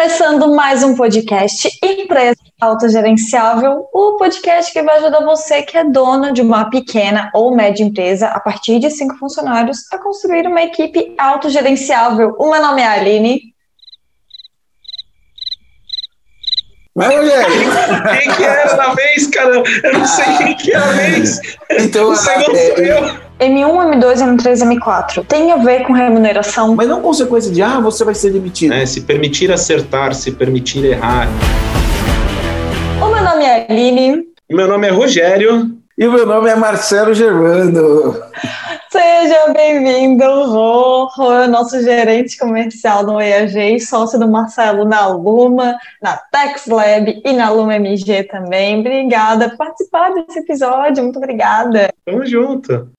Começando mais um podcast Empresa Autogerenciável, o podcast que vai ajudar você que é dono de uma pequena ou média empresa a partir de cinco funcionários a construir uma equipe autogerenciável. O meu nome é Aline. Mas, Rogério. Quem que era na vez, cara? Eu não sei quem que é a vez. Então, o segundo é, sou eu. M1, M2, M3, M4. Tem a ver com remuneração? Mas não consequência de, ah, você vai ser demitido. É, se permitir acertar, se permitir errar. O meu nome é Aline. Meu nome é Rogério. E o meu nome é Marcelo Germano. Seja bem-vindo, Rô. Rô é o nosso gerente comercial no EAG e sócio do Marcelo na Luma, na TexLab e na Luma MG também. Obrigada por participar desse episódio. Muito obrigada. Tamo junto.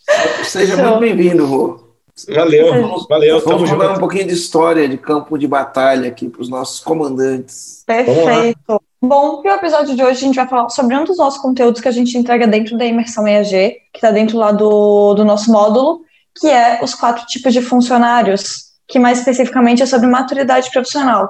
Seja Show. muito bem-vindo, Rô. Valeu, valeu, Vamos falar um pouquinho de história de campo de batalha aqui para os nossos comandantes. Perfeito. Bom, e o episódio de hoje a gente vai falar sobre um dos nossos conteúdos que a gente entrega dentro da imersão EAG, que está dentro lá do, do nosso módulo, que é os quatro tipos de funcionários, que mais especificamente é sobre maturidade profissional.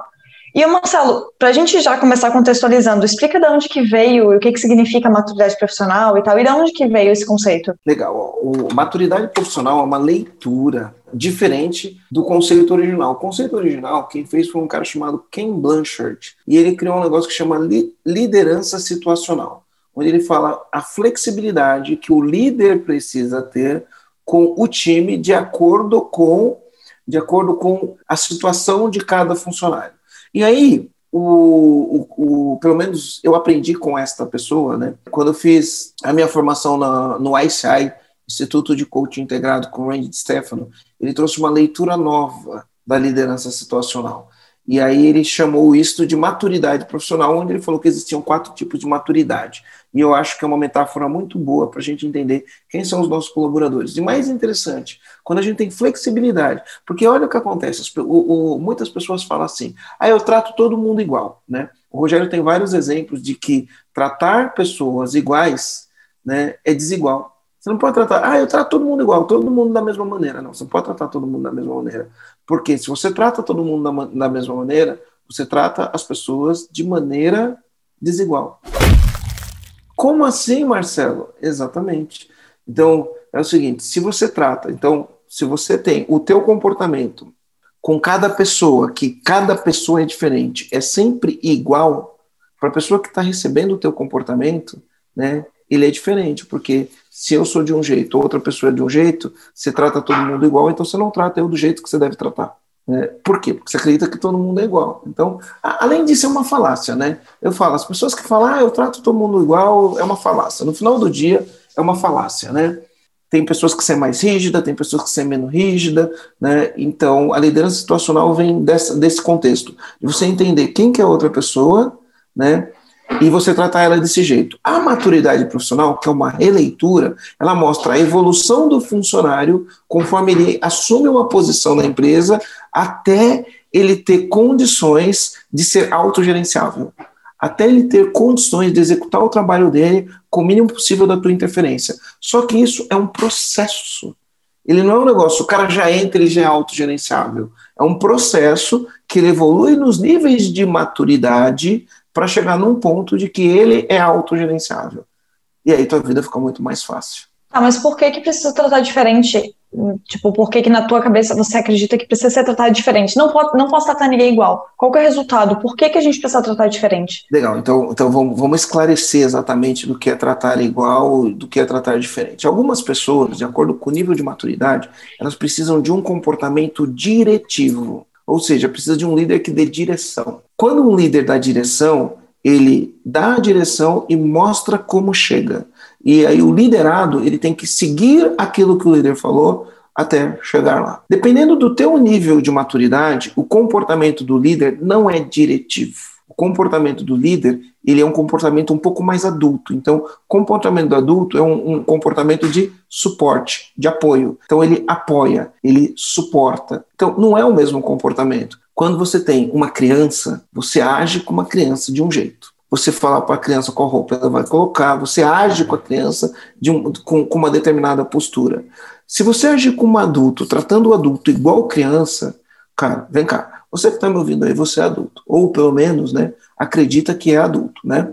E, Marcelo, para a gente já começar contextualizando, explica de onde que veio, e o que, que significa maturidade profissional e tal, e de onde que veio esse conceito? Legal. O maturidade profissional é uma leitura diferente do conceito original. O conceito original, quem fez foi um cara chamado Ken Blanchard, e ele criou um negócio que chama li- liderança situacional, onde ele fala a flexibilidade que o líder precisa ter com o time de acordo com de acordo com a situação de cada funcionário. E aí, o, o, o- pelo menos eu aprendi com esta pessoa, né? Quando eu fiz a minha formação na, no ICI, Instituto de Coaching Integrado com o Randy Stefano, ele trouxe uma leitura nova da liderança situacional. E aí ele chamou isso de maturidade profissional, onde ele falou que existiam quatro tipos de maturidade. E eu acho que é uma metáfora muito boa para a gente entender quem são os nossos colaboradores. E mais interessante, quando a gente tem flexibilidade, porque olha o que acontece, o- o- muitas pessoas falam assim, ah, eu trato todo mundo igual, né? O Rogério tem vários exemplos de que tratar pessoas iguais, né, é desigual. Você não pode tratar, ah, eu trato todo mundo igual, todo mundo da mesma maneira. Não, você não pode tratar todo mundo da mesma maneira. Porque se você trata todo mundo da, da mesma maneira, você trata as pessoas de maneira desigual. Como assim, Marcelo? Exatamente. Então, é o seguinte, se você trata, então, se você tem o teu comportamento com cada pessoa, que cada pessoa é diferente, é sempre igual, para a pessoa que está recebendo o teu comportamento, né, ele é diferente, porque se eu sou de um jeito, outra pessoa é de um jeito, você trata todo mundo igual, então você não trata eu do jeito que você deve tratar. Né? Por quê? Porque você acredita que todo mundo é igual. Então, a- além disso, é uma falácia, né? Eu falo, as pessoas que falam, ah, eu trato todo mundo igual, é uma falácia. No final do dia, é uma falácia, né? Tem pessoas que são mais rígidas, tem pessoas que são menos rígidas, né? Então, a liderança situacional vem dessa, desse contexto, de você entender quem que é a outra pessoa, né? E você tratar ela desse jeito. A maturidade profissional, que é uma releitura, ela mostra a evolução do funcionário conforme ele assume uma posição na empresa até ele ter condições de ser autogerenciável, até ele ter condições de executar o trabalho dele com o mínimo possível da tua interferência. Só que isso é um processo. Ele não é um negócio, o cara já entra e já é autogerenciável. É um processo que ele evolui nos níveis de maturidade para chegar num ponto de que ele é autogerenciável. E aí tua vida fica muito mais fácil. Ah, mas por que que precisa tratar diferente? Tipo, por que que na tua cabeça você acredita que precisa ser tratado diferente? Não, pode, não posso tratar ninguém igual. Qual que é o resultado? Por que que a gente precisa tratar diferente? Legal, então, então vamos, vamos esclarecer exatamente do que é tratar igual do que é tratar diferente. Algumas pessoas, de acordo com o nível de maturidade, elas precisam de um comportamento diretivo, ou seja, precisa de um líder que dê direção. Quando um líder dá direção, ele dá a direção e mostra como chega. E aí o liderado, ele tem que seguir aquilo que o líder falou até chegar lá. Dependendo do teu nível de maturidade, o comportamento do líder não é diretivo. O comportamento do líder, ele é um comportamento um pouco mais adulto. Então, comportamento do adulto é um, um comportamento de suporte, de apoio. Então, ele apoia, ele suporta. Então, não é o mesmo comportamento. Quando você tem uma criança, você age como uma criança de um jeito você fala para a criança qual roupa ela vai colocar, você age com a criança um, com, com, uma determinada postura. Se você agir como adulto, tratando o adulto igual criança, cara, vem cá, Você que está me ouvindo aí, você é adulto, ou pelo menos, né, acredita que é adulto, né?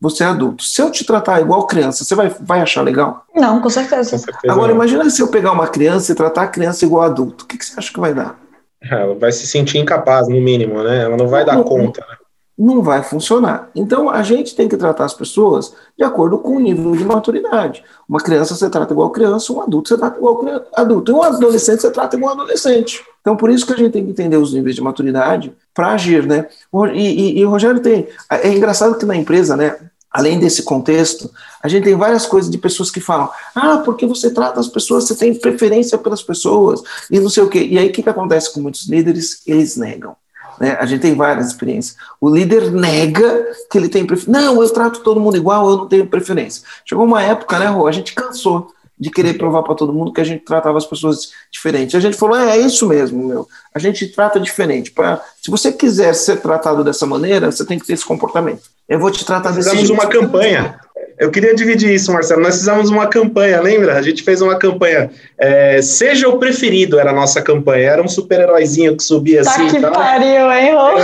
Você é adulto. Se eu te tratar igual criança, você vai, vai achar legal? Não, com certeza. Com certeza Agora, não. imagina se eu pegar uma criança e tratar a criança igual adulto. O que, que você acha que vai dar? Ela vai se sentir incapaz, no mínimo, né? Ela não vai não, dar conta. Né? Não vai funcionar. Então, a gente tem que tratar as pessoas de acordo com o nível de maturidade. Uma criança você trata igual criança, um adulto você trata igual adulto. E um adolescente você trata igual adolescente. Então, por isso que a gente tem que entender os níveis de maturidade para agir, né? E, e, e o Rogério tem. É engraçado que na empresa, né? além desse contexto, a gente tem várias coisas de pessoas que falam: ah, porque você trata as pessoas, você tem preferência pelas pessoas, e não sei o quê. E aí o que, que acontece com muitos líderes? Eles negam. Né? A gente tem várias experiências. O líder nega que ele tem preferência. Não, eu trato todo mundo igual, eu não tenho preferência. Chegou uma época, né, Rô? A gente cansou de querer provar para todo mundo que a gente tratava as pessoas diferente. A gente falou, é, é isso mesmo, meu. A gente trata diferente. Pra, se você quiser ser tratado dessa maneira, você tem que ter esse comportamento. Eu vou te tratar desse Fizemos uma campanha. Eu queria dividir isso, Marcelo. Nós fizemos uma campanha, lembra? A gente fez uma campanha. É, Seja o preferido era a nossa campanha. Era um super-heróizinho que subia tá assim. Que tá? pariu, hein, Rô?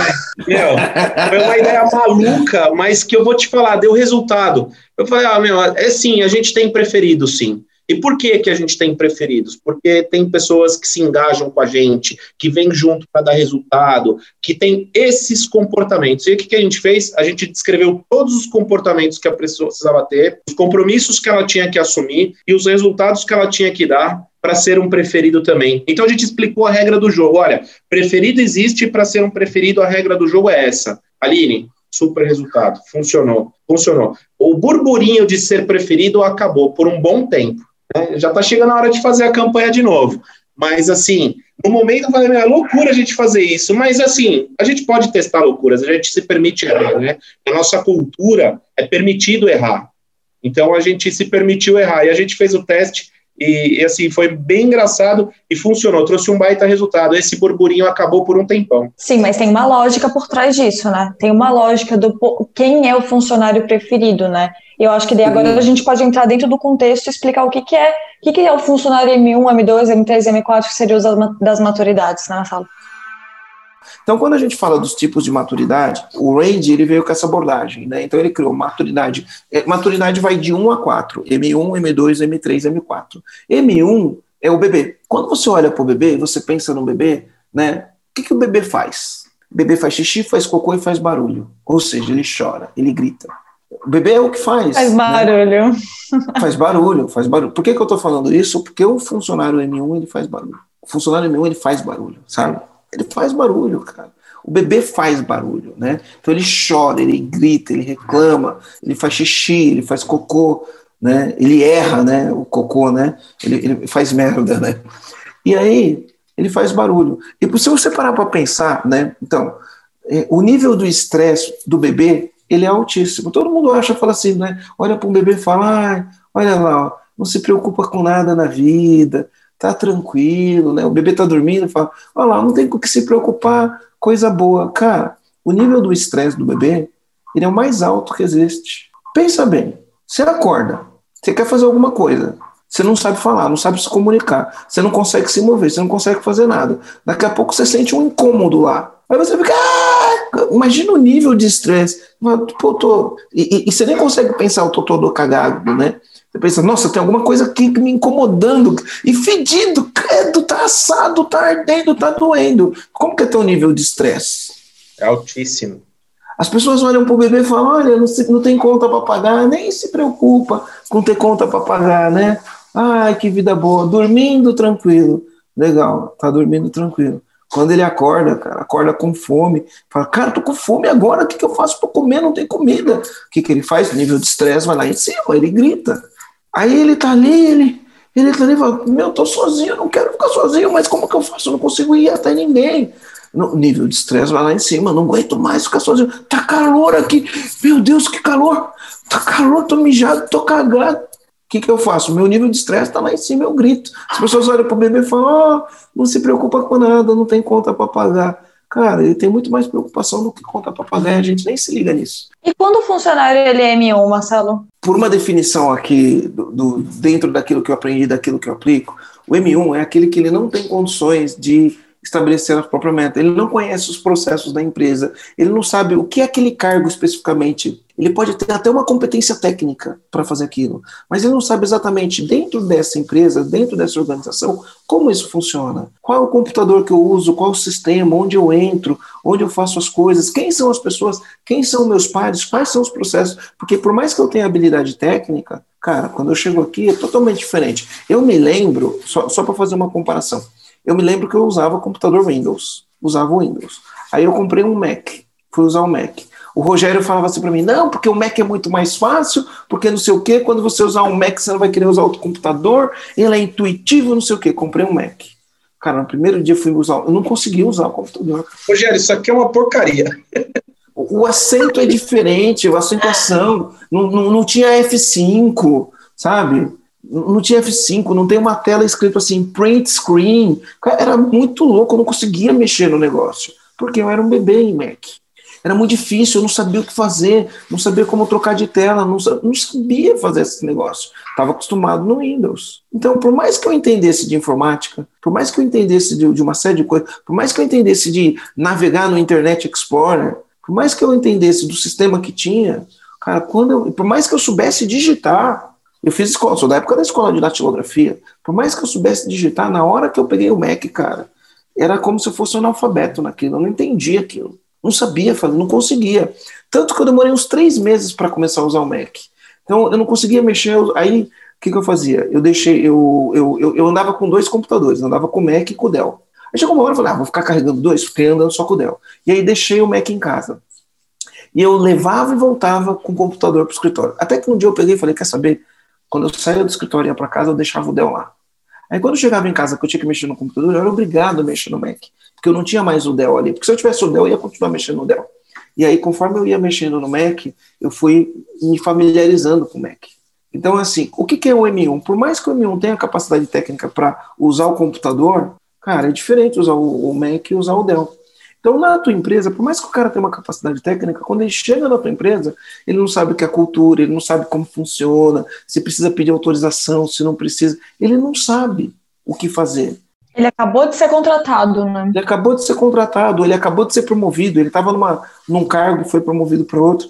É, foi uma ideia maluca, mas que eu vou te falar, deu resultado. Eu falei, ah, meu, é sim, a gente tem preferido, sim. E por que, que a gente tem preferidos? Porque tem pessoas que se engajam com a gente, que vêm junto para dar resultado, que tem esses comportamentos. E o que, que a gente fez? A gente descreveu todos os comportamentos que a pessoa precisava ter, os compromissos que ela tinha que assumir e os resultados que ela tinha que dar para ser um preferido também. Então a gente explicou a regra do jogo. Olha, preferido existe para ser um preferido, a regra do jogo é essa. Aline, super resultado, funcionou, funcionou. O burburinho de ser preferido acabou por um bom tempo. Né? Já está chegando a hora de fazer a campanha de novo. Mas, assim, no momento eu falei, é loucura a gente fazer isso. Mas, assim, a gente pode testar loucuras, a gente se permite errar, né? A nossa cultura é permitido errar. Então, a gente se permitiu errar. E a gente fez o teste e, e, assim, foi bem engraçado e funcionou, trouxe um baita resultado. Esse burburinho acabou por um tempão. Sim, mas tem uma lógica por trás disso, né? Tem uma lógica do quem é o funcionário preferido, né? E eu acho que daí agora a gente pode entrar dentro do contexto e explicar o que, que é, o que, que é o funcionário M1, M2, M3, M4, que seriam os das maturidades, né, sala. Então, quando a gente fala dos tipos de maturidade, o Range ele veio com essa abordagem, né? Então ele criou maturidade. É, maturidade vai de 1 a 4, M1, M2, M3, M4. M1 é o bebê. Quando você olha para o bebê, você pensa no bebê, né? O que, que o bebê faz? O bebê faz xixi, faz cocô e faz barulho. Ou seja, ele chora, ele grita. O bebê é o que faz. Faz né? barulho. Né? Faz barulho, faz barulho. Por que, que eu estou falando isso? Porque o funcionário M1 ele faz barulho. O funcionário M1 ele faz barulho, sabe? Ele faz barulho, cara. O bebê faz barulho, né? Então ele chora, ele grita, ele reclama, ele faz xixi, ele faz cocô, né? Ele erra, né? O cocô, né? Ele, ele faz merda, né? E aí ele faz barulho. E se você parar para pensar, né? Então, é, o nível do estresse do bebê ele é altíssimo. Todo mundo acha, fala assim, né? Olha para um bebê e fala, ah, olha lá, não se preocupa com nada na vida, tá tranquilo, né? O bebê tá dormindo, fala, olha lá, não tem com que se preocupar, coisa boa. Cara, o nível do estresse do bebê, ele é o mais alto que existe. Pensa bem, você acorda, você quer fazer alguma coisa, você não sabe falar, não sabe se comunicar, você não consegue se mover, você não consegue fazer nada. Daqui a pouco você sente um incômodo lá. Aí você fica, ah! Imagina o nível de estresse. E, e, e, você nem consegue pensar, eu tô todo cagado, né? Você pensa, nossa, tem alguma coisa aqui me incomodando. E fedido, credo, tá assado, tá ardendo, tá doendo. Como que é teu nível de estresse? É altíssimo. As pessoas olham pro bebê e falam, olha, não, não tem conta para pagar, nem se preocupa com ter conta para pagar, né? Ai, que vida boa, dormindo tranquilo. Legal, tá dormindo tranquilo. Quando ele acorda, cara, acorda com fome, fala, cara, tô com fome agora, o que, que eu faço para comer? Não tem comida. O que, que ele faz? Nível de estresse, vai lá em cima, ele grita. Aí ele tá ali, ele, ele tá ali e fala, meu, tô sozinho, não quero ficar sozinho, mas como que eu faço? Eu não consigo ir até ninguém. No nível de estresse vai lá em cima, não aguento mais ficar sozinho. Tá calor aqui, meu Deus, que calor! Tá calor, tô mijado, tô cagado. O que, que eu faço? Meu nível de estresse está lá em cima, eu grito. As pessoas olham para o bebê e falam: oh, não se preocupa com nada, não tem conta para pagar. Cara, ele tem muito mais preocupação do que conta para pagar, a gente nem se liga nisso. E quando o funcionário ele é M1, Marcelo? Por uma definição aqui, do, do, dentro daquilo que eu aprendi, daquilo que eu aplico, o M1 é aquele que ele não tem condições de estabelecer a própria meta, ele não conhece os processos da empresa, ele não sabe o que é aquele cargo especificamente. Ele pode ter até uma competência técnica para fazer aquilo, mas ele não sabe exatamente dentro dessa empresa, dentro dessa organização, como isso funciona. Qual é o computador que eu uso, qual é o sistema, onde eu entro, onde eu faço as coisas, quem são as pessoas, quem são meus pares, quais são os processos. Porque por mais que eu tenha habilidade técnica, cara, quando eu chego aqui é totalmente diferente. Eu me lembro, só, só para fazer uma comparação, eu me lembro que eu usava computador Windows, usava Windows. Aí eu comprei um Mac, fui usar o Mac. O Rogério falava assim para mim: não, porque o Mac é muito mais fácil, porque não sei o quê, quando você usar um Mac, você não vai querer usar outro computador, ele é intuitivo, não sei o quê. Comprei um Mac. Cara, no primeiro dia fui usar, eu não consegui usar o computador. Rogério, isso aqui é uma porcaria. O, acento é diferente, a acentuação, não, não, não tinha F5, sabe? não tinha F5, não tem uma tela escrito assim, print screen. Era muito louco, eu não conseguia mexer no negócio, porque eu era um bebê em Mac. Era muito difícil, eu não sabia o que fazer, não sabia como trocar de tela, não, não sabia fazer esse negócio. Estava acostumado no Windows. Então, por mais que eu entendesse de informática, por mais que eu entendesse de, de uma série de coisas, por mais que eu entendesse de navegar no Internet Explorer, por mais que eu entendesse do sistema que tinha, cara, quando eu, por mais que eu soubesse digitar, eu fiz escola, sou da época da escola de datilografia. Por mais que eu soubesse digitar, na hora que eu peguei o Mac, cara, era como se eu fosse um analfabeto naquilo. Eu não entendia aquilo. Não sabia fazer, não conseguia. Tanto que eu demorei uns três meses para começar a usar o Mac. Então eu não conseguia mexer. Aí o que, que eu fazia? Eu deixei, eu, eu, eu, eu andava com dois computadores, andava com o Mac e com o Dell. Aí chegou uma hora eu falei, ah, vou ficar carregando dois, fiquei andando só com o Dell. E aí deixei o Mac em casa. E eu levava e voltava com o computador para o escritório. Até que um dia eu peguei e falei, quer saber? Quando eu saía do escritório e ia para casa, eu deixava o Dell lá. Aí quando eu chegava em casa que eu tinha que mexer no computador, eu era obrigado a mexer no Mac, porque eu não tinha mais o Dell ali. Porque se eu tivesse o Dell, eu ia continuar mexendo no Dell. E aí, conforme eu ia mexendo no Mac, eu fui me familiarizando com o Mac. Então, assim, o que é o M1? Por mais que o M1 tenha capacidade técnica para usar o computador, cara, é diferente usar o Mac e usar o Dell. Então, na tua empresa, por mais que o cara tenha uma capacidade técnica, quando ele chega na tua empresa, ele não sabe o que é cultura, ele não sabe como funciona, se precisa pedir autorização, se não precisa, ele não sabe o que fazer. Ele acabou de ser contratado, né? Ele acabou de ser contratado, ele acabou de ser promovido, ele estava num cargo, foi promovido para outro.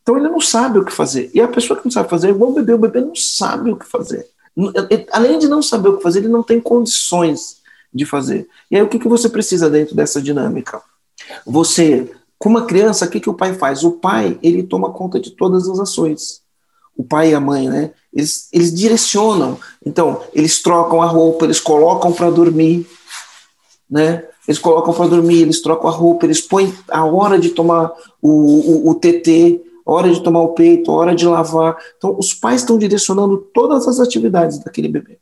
Então ele não sabe o que fazer. E a pessoa que não sabe fazer é igual o bebê, o bebê não sabe o que fazer. Além de não saber o que fazer, ele não tem condições de fazer. E aí o que, que você precisa dentro dessa dinâmica? Você, com uma criança, o que, que o pai faz? O pai, ele toma conta de todas as ações. O pai e a mãe, né? Eles, eles direcionam. Então, eles trocam a roupa, eles colocam para dormir, né? Eles colocam para dormir, eles trocam a roupa, eles põem a hora de tomar o, o, o TT, a hora de tomar o peito, a hora de lavar. Então, os pais estão direcionando todas as atividades daquele bebê.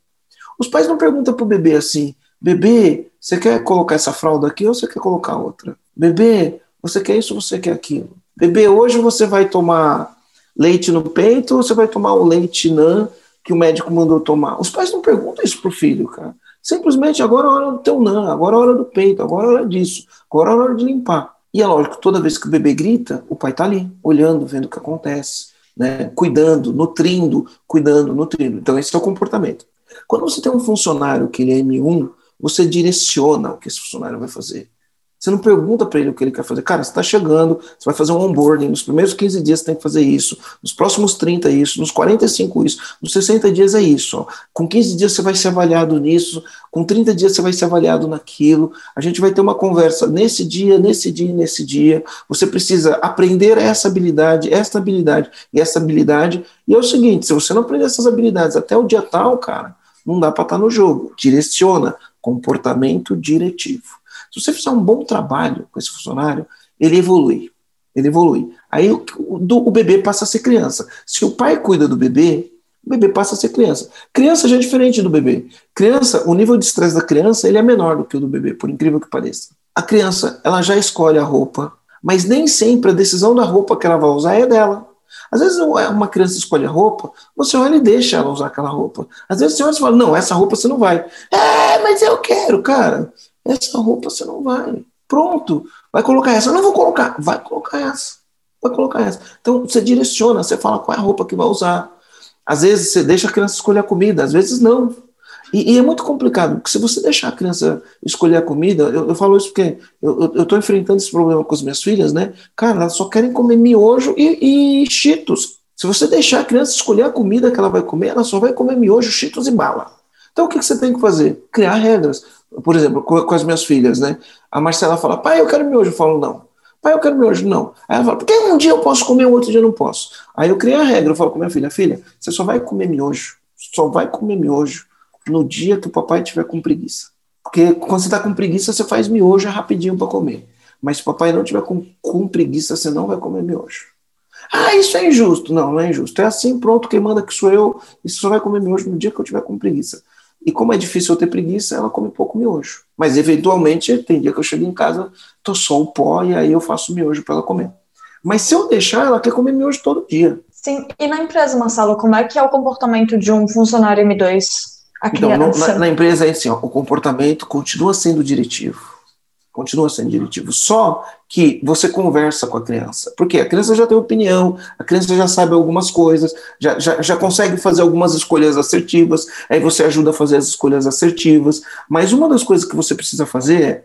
Os pais não perguntam para o bebê assim: bebê, você quer colocar essa fralda aqui ou você quer colocar outra? Bebê, você quer isso ou você quer aquilo? Bebê, hoje você vai tomar leite no peito ou você vai tomar o leite NAN que o médico mandou tomar? Os pais não perguntam isso pro filho, cara. Simplesmente agora é hora do teu NAN, agora é hora do peito, agora é hora disso, agora é hora de limpar. E é lógico, toda vez que o bebê grita, o pai tá ali, olhando, vendo o que acontece, né? cuidando, nutrindo, cuidando, nutrindo. Então esse é o comportamento. Quando você tem um funcionário que ele é M1, você direciona o que esse funcionário vai fazer. Você não pergunta para ele o que ele quer fazer. Cara, você está chegando, você vai fazer um onboarding. Nos primeiros 15 dias você tem que fazer isso. Nos próximos 30 isso. Nos 45 isso. Nos 60 dias é isso. Com 15 dias você vai ser avaliado nisso. Com 30 dias você vai ser avaliado naquilo. A gente vai ter uma conversa nesse dia, nesse dia, nesse dia. Você precisa aprender essa habilidade, essa habilidade e essa habilidade. E é o seguinte, se você não aprender essas habilidades até o dia tal, cara, não dá para estar tá no jogo. Direciona. Comportamento diretivo. Se você fizer um bom trabalho com esse funcionário, ele evolui. Ele evolui. Aí o, o bebê passa a ser criança. Se o pai cuida do bebê, o bebê passa a ser criança. Criança já é diferente do bebê. Criança, o nível de estresse da criança ele é menor do que o do bebê, por incrível que pareça. A criança, ela já escolhe a roupa, mas nem sempre a decisão da roupa que ela vai usar é dela. Às vezes uma criança escolhe a roupa, você olha e deixa ela usar aquela roupa. Às vezes você olha e fala, não, essa roupa você não vai. É, mas eu quero, cara. Essa roupa você não vai. Pronto. Vai colocar essa. Eu não vou colocar. Vai colocar essa. Vai colocar essa. Então você direciona, você fala qual é a roupa que vai usar. Às vezes você deixa a criança escolher a comida, às vezes não. E, e, é muito complicado, porque se você deixar a criança escolher a comida, eu, eu falo isso porque eu estou enfrentando esse problema com as minhas filhas, né? Cara, elas só querem comer miojo e, e cheetos. Se você deixar a criança escolher a comida que ela vai comer, ela só vai comer miojo, cheetos e bala. Então o que, que você tem que fazer? Criar regras. Por exemplo, com, com, as minhas filhas, né? A Marcela fala, pai, eu quero miojo. Eu falo, não. Pai, eu quero miojo. Não. Aí ela fala, porque um dia eu posso comer, o outro dia eu não posso. Aí eu criei a regra, eu falo com minha filha, filha, você só vai comer miojo, só vai comer miojo no dia que o papai tiver com preguiça. Porque quando você está com preguiça, você faz miojo rapidinho para comer. Mas se o papai não tiver com, com preguiça, você não vai comer miojo. Ah, isso é injusto. Não, não é injusto. É assim, pronto, quem manda que sou eu, e você só vai comer miojo no dia que eu tiver com preguiça. E como é difícil eu ter preguiça, ela come pouco miojo. Mas eventualmente, tem dia que eu chego em casa, tô só o pó e aí eu faço miojo para ela comer. Mas se eu deixar, ela quer comer miojo todo dia. Sim, e na empresa, Marcelo, como é que é o comportamento de um funcionário M2? A criança? Então, na, na, empresa é assim, ó, o comportamento continua sendo diretivo continua sendo diretivo. Só que você conversa com a criança. Porque a criança já tem opinião, a criança já sabe algumas coisas, já, já, já consegue fazer algumas escolhas assertivas, aí você ajuda a fazer as escolhas assertivas. Mas uma das coisas que você precisa fazer é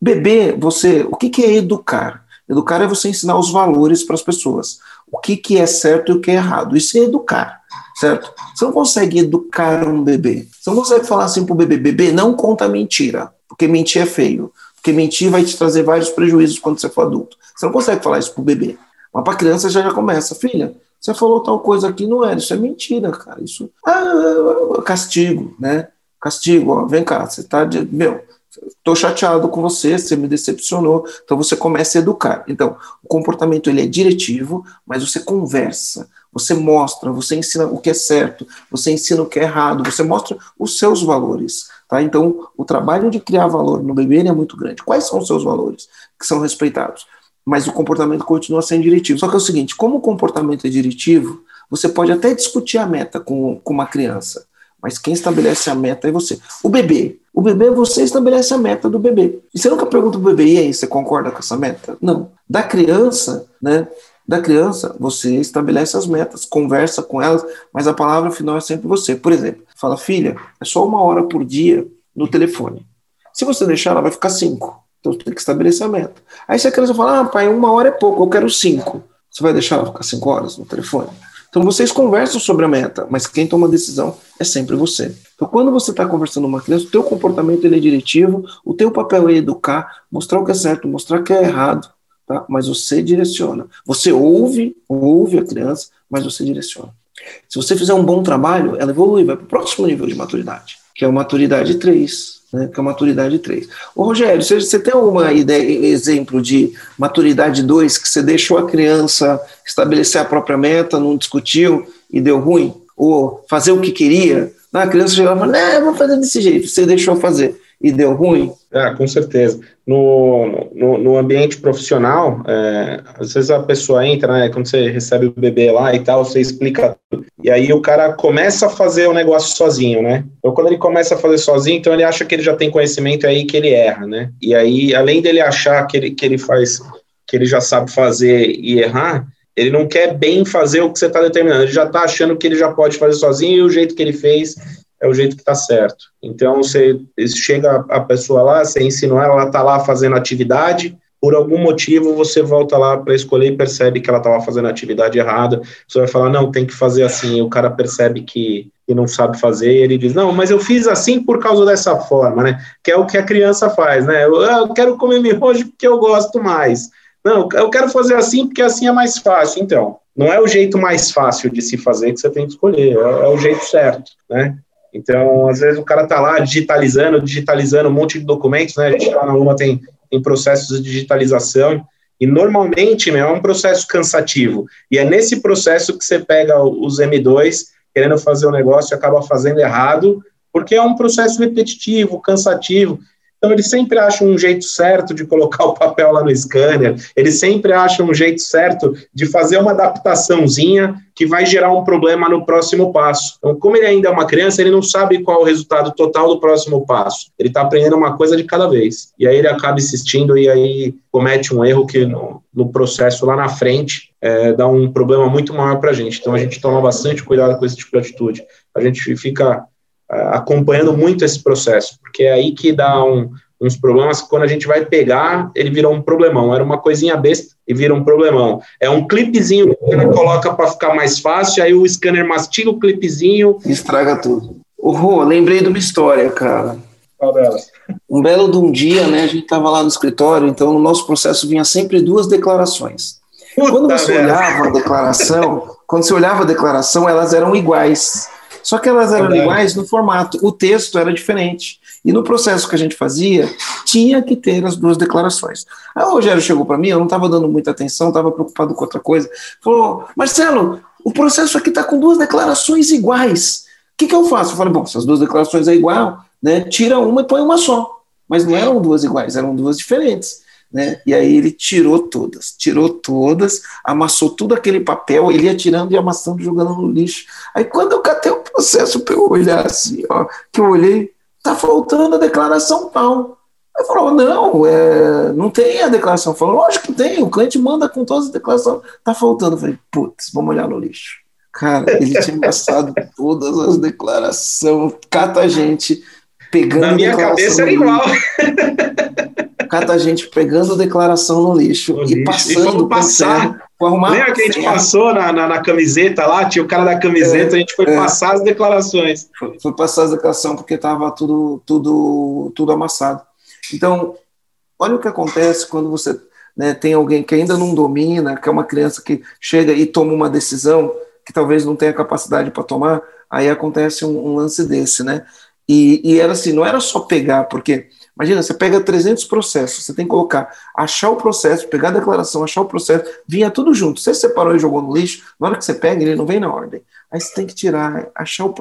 beber, você. O que, que é educar? Educar é você ensinar os valores para as pessoas. O que, que é certo e o que é errado. Isso é educar, certo? Você não consegue educar um bebê. Você não consegue falar assim para o bebê: bebê, não conta mentira, porque mentir é feio. Porque mentir vai te trazer vários prejuízos quando você for adulto. Você não consegue falar isso pro bebê. Mas para criança já, já começa, filha, você falou tal coisa aqui, não era, isso é mentira, cara. Isso ah, castigo, né? Castigo, ó, vem cá, você tá de, meu, tô chateado com você, você me decepcionou, então você começa a educar. Então, o comportamento ele é diretivo, mas você conversa, você mostra, você ensina o que é certo, você ensina o que é errado, você mostra os seus valores. Tá? Então, o trabalho de criar valor no bebê é muito grande. Quais são os seus valores que são respeitados? Mas o comportamento continua sendo diretivo. Só que é o seguinte: como o comportamento é diretivo, você pode até discutir a meta com, com uma criança, mas quem estabelece a meta é você. O bebê. O bebê, você estabelece a meta do bebê. E você nunca pergunta pro bebê, e aí, você concorda com essa meta? Não. Da criança, né? Da criança, você estabelece as metas, conversa com elas, mas a palavra final é sempre você. Por exemplo, fala, filha, é só uma hora por dia no telefone. Se você deixar, ela vai ficar cinco. Então, você tem que estabelecer a meta. Aí se a criança fala, ah, pai, uma hora é pouco, eu quero cinco. Você vai deixar ela ficar cinco horas no telefone? Então, vocês conversam sobre a meta, mas quem toma a decisão é sempre você. Então, quando você está conversando com uma criança, o teu comportamento ele é diretivo, o teu papel é educar, mostrar o que é certo, mostrar o que é errado, tá? mas você direciona. Você ouve, ouve a criança, mas você direciona. Se você fizer um bom trabalho, ela evolui, vai para o próximo nível de maturidade, que é a maturidade 3. Né, que é a maturidade 3. Ô, Rogério, você, você tem alguma ideia, exemplo de maturidade 2 que você deixou a criança estabelecer a própria meta, não discutiu e deu ruim? Ou fazer o que queria? A criança chegava e falava, não, vou fazer desse jeito, você deixou fazer e deu ruim? Ah, com certeza. No, no, no ambiente profissional, é, às vezes a pessoa entra, né, quando você recebe o bebê lá e tal, você explica tudo. E aí o cara começa a fazer o negócio sozinho, né? Então, quando ele começa a fazer sozinho, então ele acha que ele já tem conhecimento, é aí que ele erra, né? E aí, além dele achar que ele, que ele faz, que ele já sabe fazer e errar, ele não quer bem fazer o que você está determinando, ele já está achando que ele já pode fazer sozinho e o jeito que ele fez é o jeito que está certo. Então, você chega a pessoa lá, você ensinou ela, ela está lá fazendo atividade, por algum motivo você volta lá para escolher e percebe que ela estava fazendo a atividade errada, você vai falar, não, tem que fazer assim, o cara percebe que, que não sabe fazer, e ele diz, não, mas eu fiz assim por causa dessa forma, né, que é o que a criança faz, né, eu, eu quero comer miojo porque eu gosto mais, não, eu quero fazer assim porque assim é mais fácil, então, não é o jeito mais fácil de se fazer que você tem que escolher, é, é o jeito certo, né, então, às vezes o cara está lá digitalizando, digitalizando um monte de documentos, né? A gente lá na UMA tem, tem processos de digitalização, e normalmente meu, é um processo cansativo. E é nesse processo que você pega os M2 querendo fazer o um negócio e acaba fazendo errado, porque é um processo repetitivo, cansativo. Então, eles sempre acham um jeito certo de colocar o papel lá no scanner, eles sempre acham um jeito certo de fazer uma adaptaçãozinha que vai gerar um problema no próximo passo. Então, como ele ainda é uma criança, ele não sabe qual é o resultado total do próximo passo. Ele está aprendendo uma coisa de cada vez. E aí ele acaba insistindo e aí comete um erro que no, no processo lá na frente é, dá um problema muito maior para a gente. Então, a gente toma bastante cuidado com esse tipo de atitude. A gente fica acompanhando muito esse processo, porque é aí que dá um, uns problemas que quando a gente vai pegar, ele virou um problemão. Era uma coisinha besta e vira um problemão. É um clipezinho que ele coloca para ficar mais fácil, aí o scanner mastiga o clipezinho. Estraga tudo. Ô, Rô, lembrei de uma história, cara. Qual delas? Um belo de um dia, né, a gente estava lá no escritório, então no nosso processo vinha sempre duas declarações. Puta quando você merda. olhava a declaração, quando você olhava a declaração, elas eram iguais. Só que elas eram Verdade. iguais no formato, o texto era diferente. E no processo que a gente fazia, tinha que ter as duas declarações. Aí o Rogério chegou para mim, eu não estava dando muita atenção, estava preocupado com outra coisa. Falou: Marcelo, o processo aqui está com duas declarações iguais. O que, que eu faço? Eu falei: bom, se as duas declarações é igual, né, tira uma e põe uma só. Mas não eram duas iguais, eram duas diferentes. Né? E aí ele tirou todas, tirou todas, amassou tudo aquele papel, ele ia tirando e amassando, jogando no lixo. Aí quando eu catei o processo para eu olhar assim, ó, que eu olhei, tá faltando a declaração tal. Aí falou, não, é, não tem a declaração. Falou, lógico que tem, o cliente manda com todas as declarações. Tá faltando. Eu falei, putz, vamos olhar no lixo. Cara, ele tinha amassado todas as declarações, cata a gente pegando. Na minha cabeça era igual. Cata a gente pegando declaração no lixo, no e lixo. passando e passar. arrumar Lembra que a gente passou na, na, na, camiseta lá? Tinha o cara da camiseta, é, a gente foi é. passar as declarações. Foi, foi passar as declarações porque estava tudo, tudo, tudo amassado. Então, olha o que acontece quando você né, tem alguém que ainda não domina, que é uma criança que chega e toma uma decisão que talvez não tenha capacidade para tomar, aí acontece um, um lance desse, né? E, e, era assim, não era só pegar, porque imagina, você pega 300 processos, você tem que colocar, achar o processo, pegar a declaração, achar o processo, vinha tudo junto. Você separou e jogou no lixo, na hora que você pega, ele não vem na ordem. Aí você tem que tirar, achar o,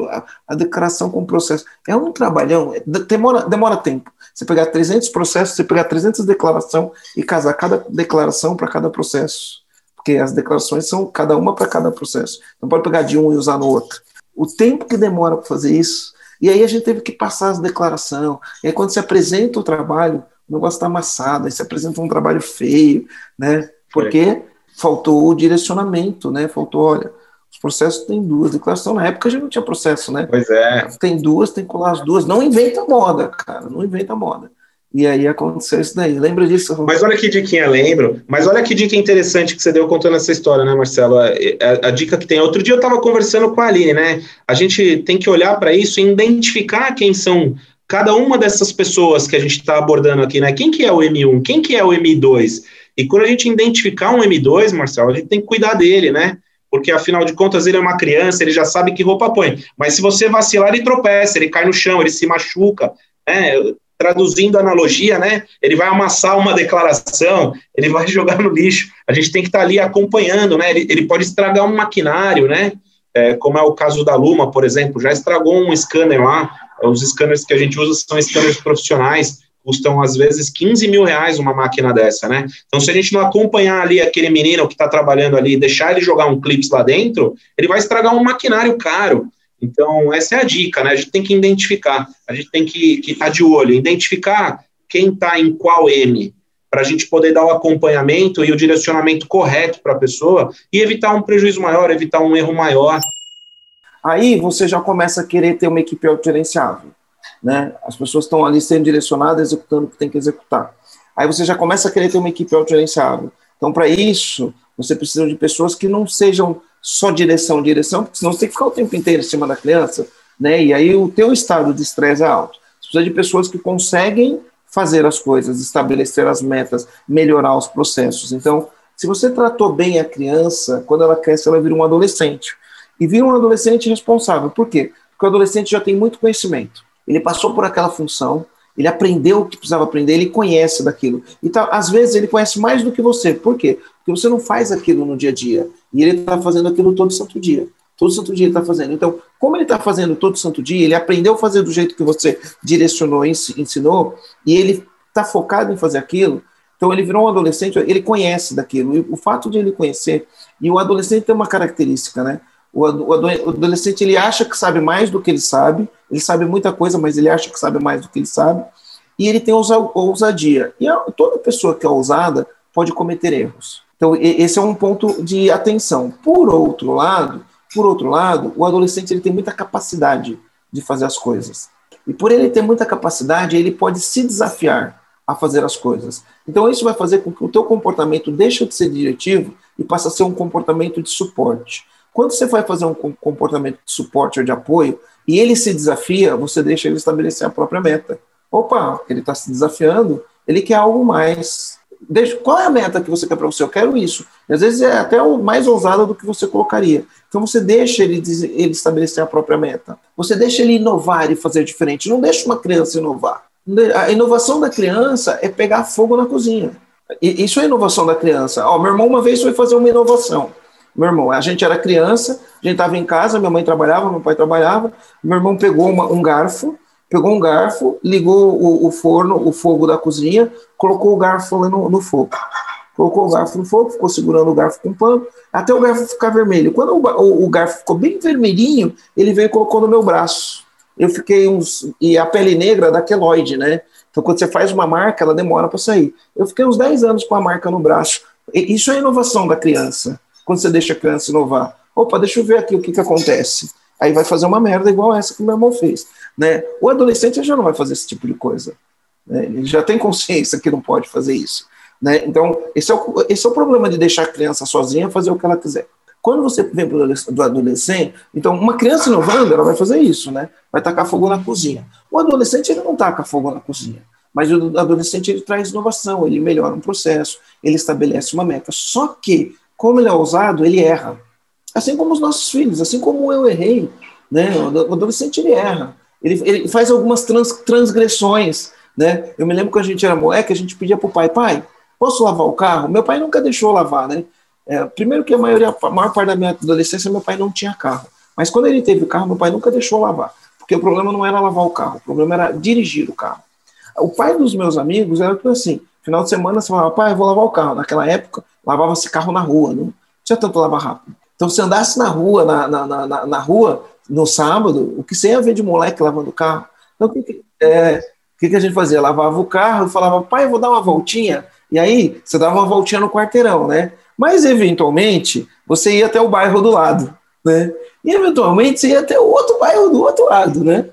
a declaração com o processo. É um trabalhão, é, demora, demora tempo. Você pegar 300 processos, você pegar 300 declaração e casar cada declaração para cada processo. Porque as declarações são cada uma para cada processo. Não pode pegar de um e usar no outro. O tempo que demora para fazer isso, e aí a gente teve que passar as declarações. E aí quando se apresenta o trabalho, o negócio está amassado, aí se apresenta um trabalho feio, né? Porque é. faltou o direcionamento, né? Faltou, olha, os processos têm duas declarações. Na época a gente não tinha processo, né? Pois é. Tem duas, tem que colar as duas. Não inventa moda, cara. Não inventa moda. E aí aconteceu isso daí. Lembra disso? Mas olha que diquinha, lembro. Mas olha que dica interessante que você deu contando essa história, né, Marcelo? A, a, a dica que tem. Outro dia eu estava conversando com a Aline, né? A gente tem que olhar para isso e identificar quem são cada uma dessas pessoas que a gente está abordando aqui, né? Quem que é o M1? Quem que é o M2? E quando a gente identificar um M2, Marcelo, a gente tem que cuidar dele, né? Porque afinal de contas ele é uma criança, ele já sabe que roupa põe. Mas se você vacilar, ele tropeça, ele cai no chão, ele se machuca. Né? Traduzindo a analogia, né? Ele vai amassar uma declaração, ele vai jogar no lixo. A gente tem que estar tá ali acompanhando, né? Ele, ele pode estragar um maquinário, né? É, como é o caso da Luma, por exemplo, já estragou um scanner lá. Os scanners que a gente usa são scanners profissionais, custam às vezes 15 mil reais uma máquina dessa, né? Então, se a gente não acompanhar ali aquele menino que está trabalhando ali, deixar ele jogar um clips lá dentro, ele vai estragar um maquinário caro. Então, essa é a dica, né? A gente tem que identificar, a gente tem que estar tá de olho, identificar quem está em qual M, para a gente poder dar o acompanhamento e o direcionamento correto para a pessoa e evitar um prejuízo maior, evitar um erro maior. Aí você já começa a querer ter uma equipe autogerenciável. Né? As pessoas estão ali sendo direcionadas, executando o que tem que executar. Aí você já começa a querer ter uma equipe autogerenciável. Então, para isso, você precisa de pessoas que não sejam só direção, direção, porque senão você tem que ficar o tempo inteiro em cima da criança, né? E aí o teu estado de estresse é alto. Você precisa de pessoas que conseguem fazer as coisas, estabelecer as metas, melhorar os processos. Então, se você tratou bem a criança, quando ela cresce, ela vira um adolescente. E vira um adolescente responsável. Por quê? Porque o adolescente já tem muito conhecimento. Ele passou por aquela função, ele aprendeu o que precisava aprender, ele conhece daquilo. Então, às vezes, ele conhece mais do que você. Por quê? Porque você não faz aquilo no dia a dia. E ele está fazendo aquilo todo santo dia. Todo santo dia ele está fazendo. Então, como ele está fazendo todo santo dia, ele aprendeu a fazer do jeito que você direcionou, ensinou, e ele está focado em fazer aquilo. Então, ele virou um adolescente, ele conhece daquilo. E o fato de ele conhecer, e o adolescente tem uma característica, né? O, adolescente ele acha que sabe mais do que ele sabe, ele sabe muita coisa, mas ele acha que sabe mais do que ele sabe, e ele tem ousadia. E toda pessoa que é ousada pode cometer erros. Então, esse é um ponto de atenção. Por outro lado, por outro lado, o adolescente ele tem muita capacidade de fazer as coisas. E por ele ter muita capacidade, ele pode se desafiar a fazer as coisas. Então isso vai fazer com que o teu comportamento deixe de ser diretivo e passe a ser um comportamento de suporte. Quando você vai fazer um comportamento de suporte ou de apoio e ele se desafia, você deixa ele estabelecer a própria meta. Opa, ele está se desafiando, ele quer algo mais. Deixa, qual é a meta que você quer para você? Eu quero isso. E às vezes é até mais ousada do que você colocaria. Então você deixa ele, ele estabelecer a própria meta. Você deixa ele inovar e fazer diferente. Não deixa uma criança inovar. A inovação da criança é pegar fogo na cozinha. Isso é inovação da criança. Ó, meu irmão uma vez foi fazer uma inovação. Meu irmão, a gente era criança, a gente estava em casa, minha mãe trabalhava, meu pai trabalhava. Meu irmão pegou uma, um garfo, pegou um garfo, ligou o, o, forno, o fogo da cozinha, colocou o garfo no, no, fogo. Colocou o garfo no fogo, ficou segurando o garfo com pano, até o garfo ficar vermelho. Quando o, o, o garfo ficou bem vermelhinho, ele veio e colocou no meu braço. Eu fiquei uns. E a pele negra da queloide, né? Então, quando você faz uma marca, ela demora para sair. Eu fiquei uns 10 anos com a marca no braço. Isso é inovação da criança quando você deixa a criança inovar. Opa, deixa eu ver aqui o que, que acontece. Aí vai fazer uma merda igual essa que meu irmão fez. Né? O adolescente já não vai fazer esse tipo de coisa. Né? Ele já tem consciência que não pode fazer isso. Né? Então, esse é, o, esse é o problema de deixar a criança sozinha fazer o que ela quiser. Quando você vem do adolescente, então uma criança inovando, ela vai fazer isso, né? Vai tacar fogo na cozinha. O adolescente ele não taca fogo na cozinha, mas o adolescente ele traz inovação, ele melhora um processo, ele estabelece uma meta. Só que como ele é ousado, ele erra. Assim como os nossos filhos, assim como eu errei. Né? O adolescente ele erra. Ele, ele faz algumas trans, transgressões. Né? Eu me lembro que a gente era moleque, a gente pedia para o pai, pai, posso lavar o carro? Meu pai nunca deixou lavar, né? É, primeiro que a, maioria, a maior parte da minha adolescência, meu pai não tinha carro. Mas quando ele teve carro, meu pai nunca deixou lavar. Porque o problema não era lavar o carro, o problema era dirigir o carro. O pai dos meus amigos era tudo assim. Final de semana você falava, pai, eu vou lavar o carro. Naquela época, lavava-se carro na rua, não tinha tanto lavar rápido. Então, se andasse na rua, na, na, na, na, rua, no sábado, o que você ia ver de moleque lavando o carro? Então, o que, que, é, que, a gente fazia? Lavava o carro e falava, pai, vou dar uma voltinha. E aí, você dava uma voltinha no quarteirão, né? Mas, eventualmente, você ia até o bairro do lado, né? E, eventualmente, você ia até o outro bairro do outro lado, né?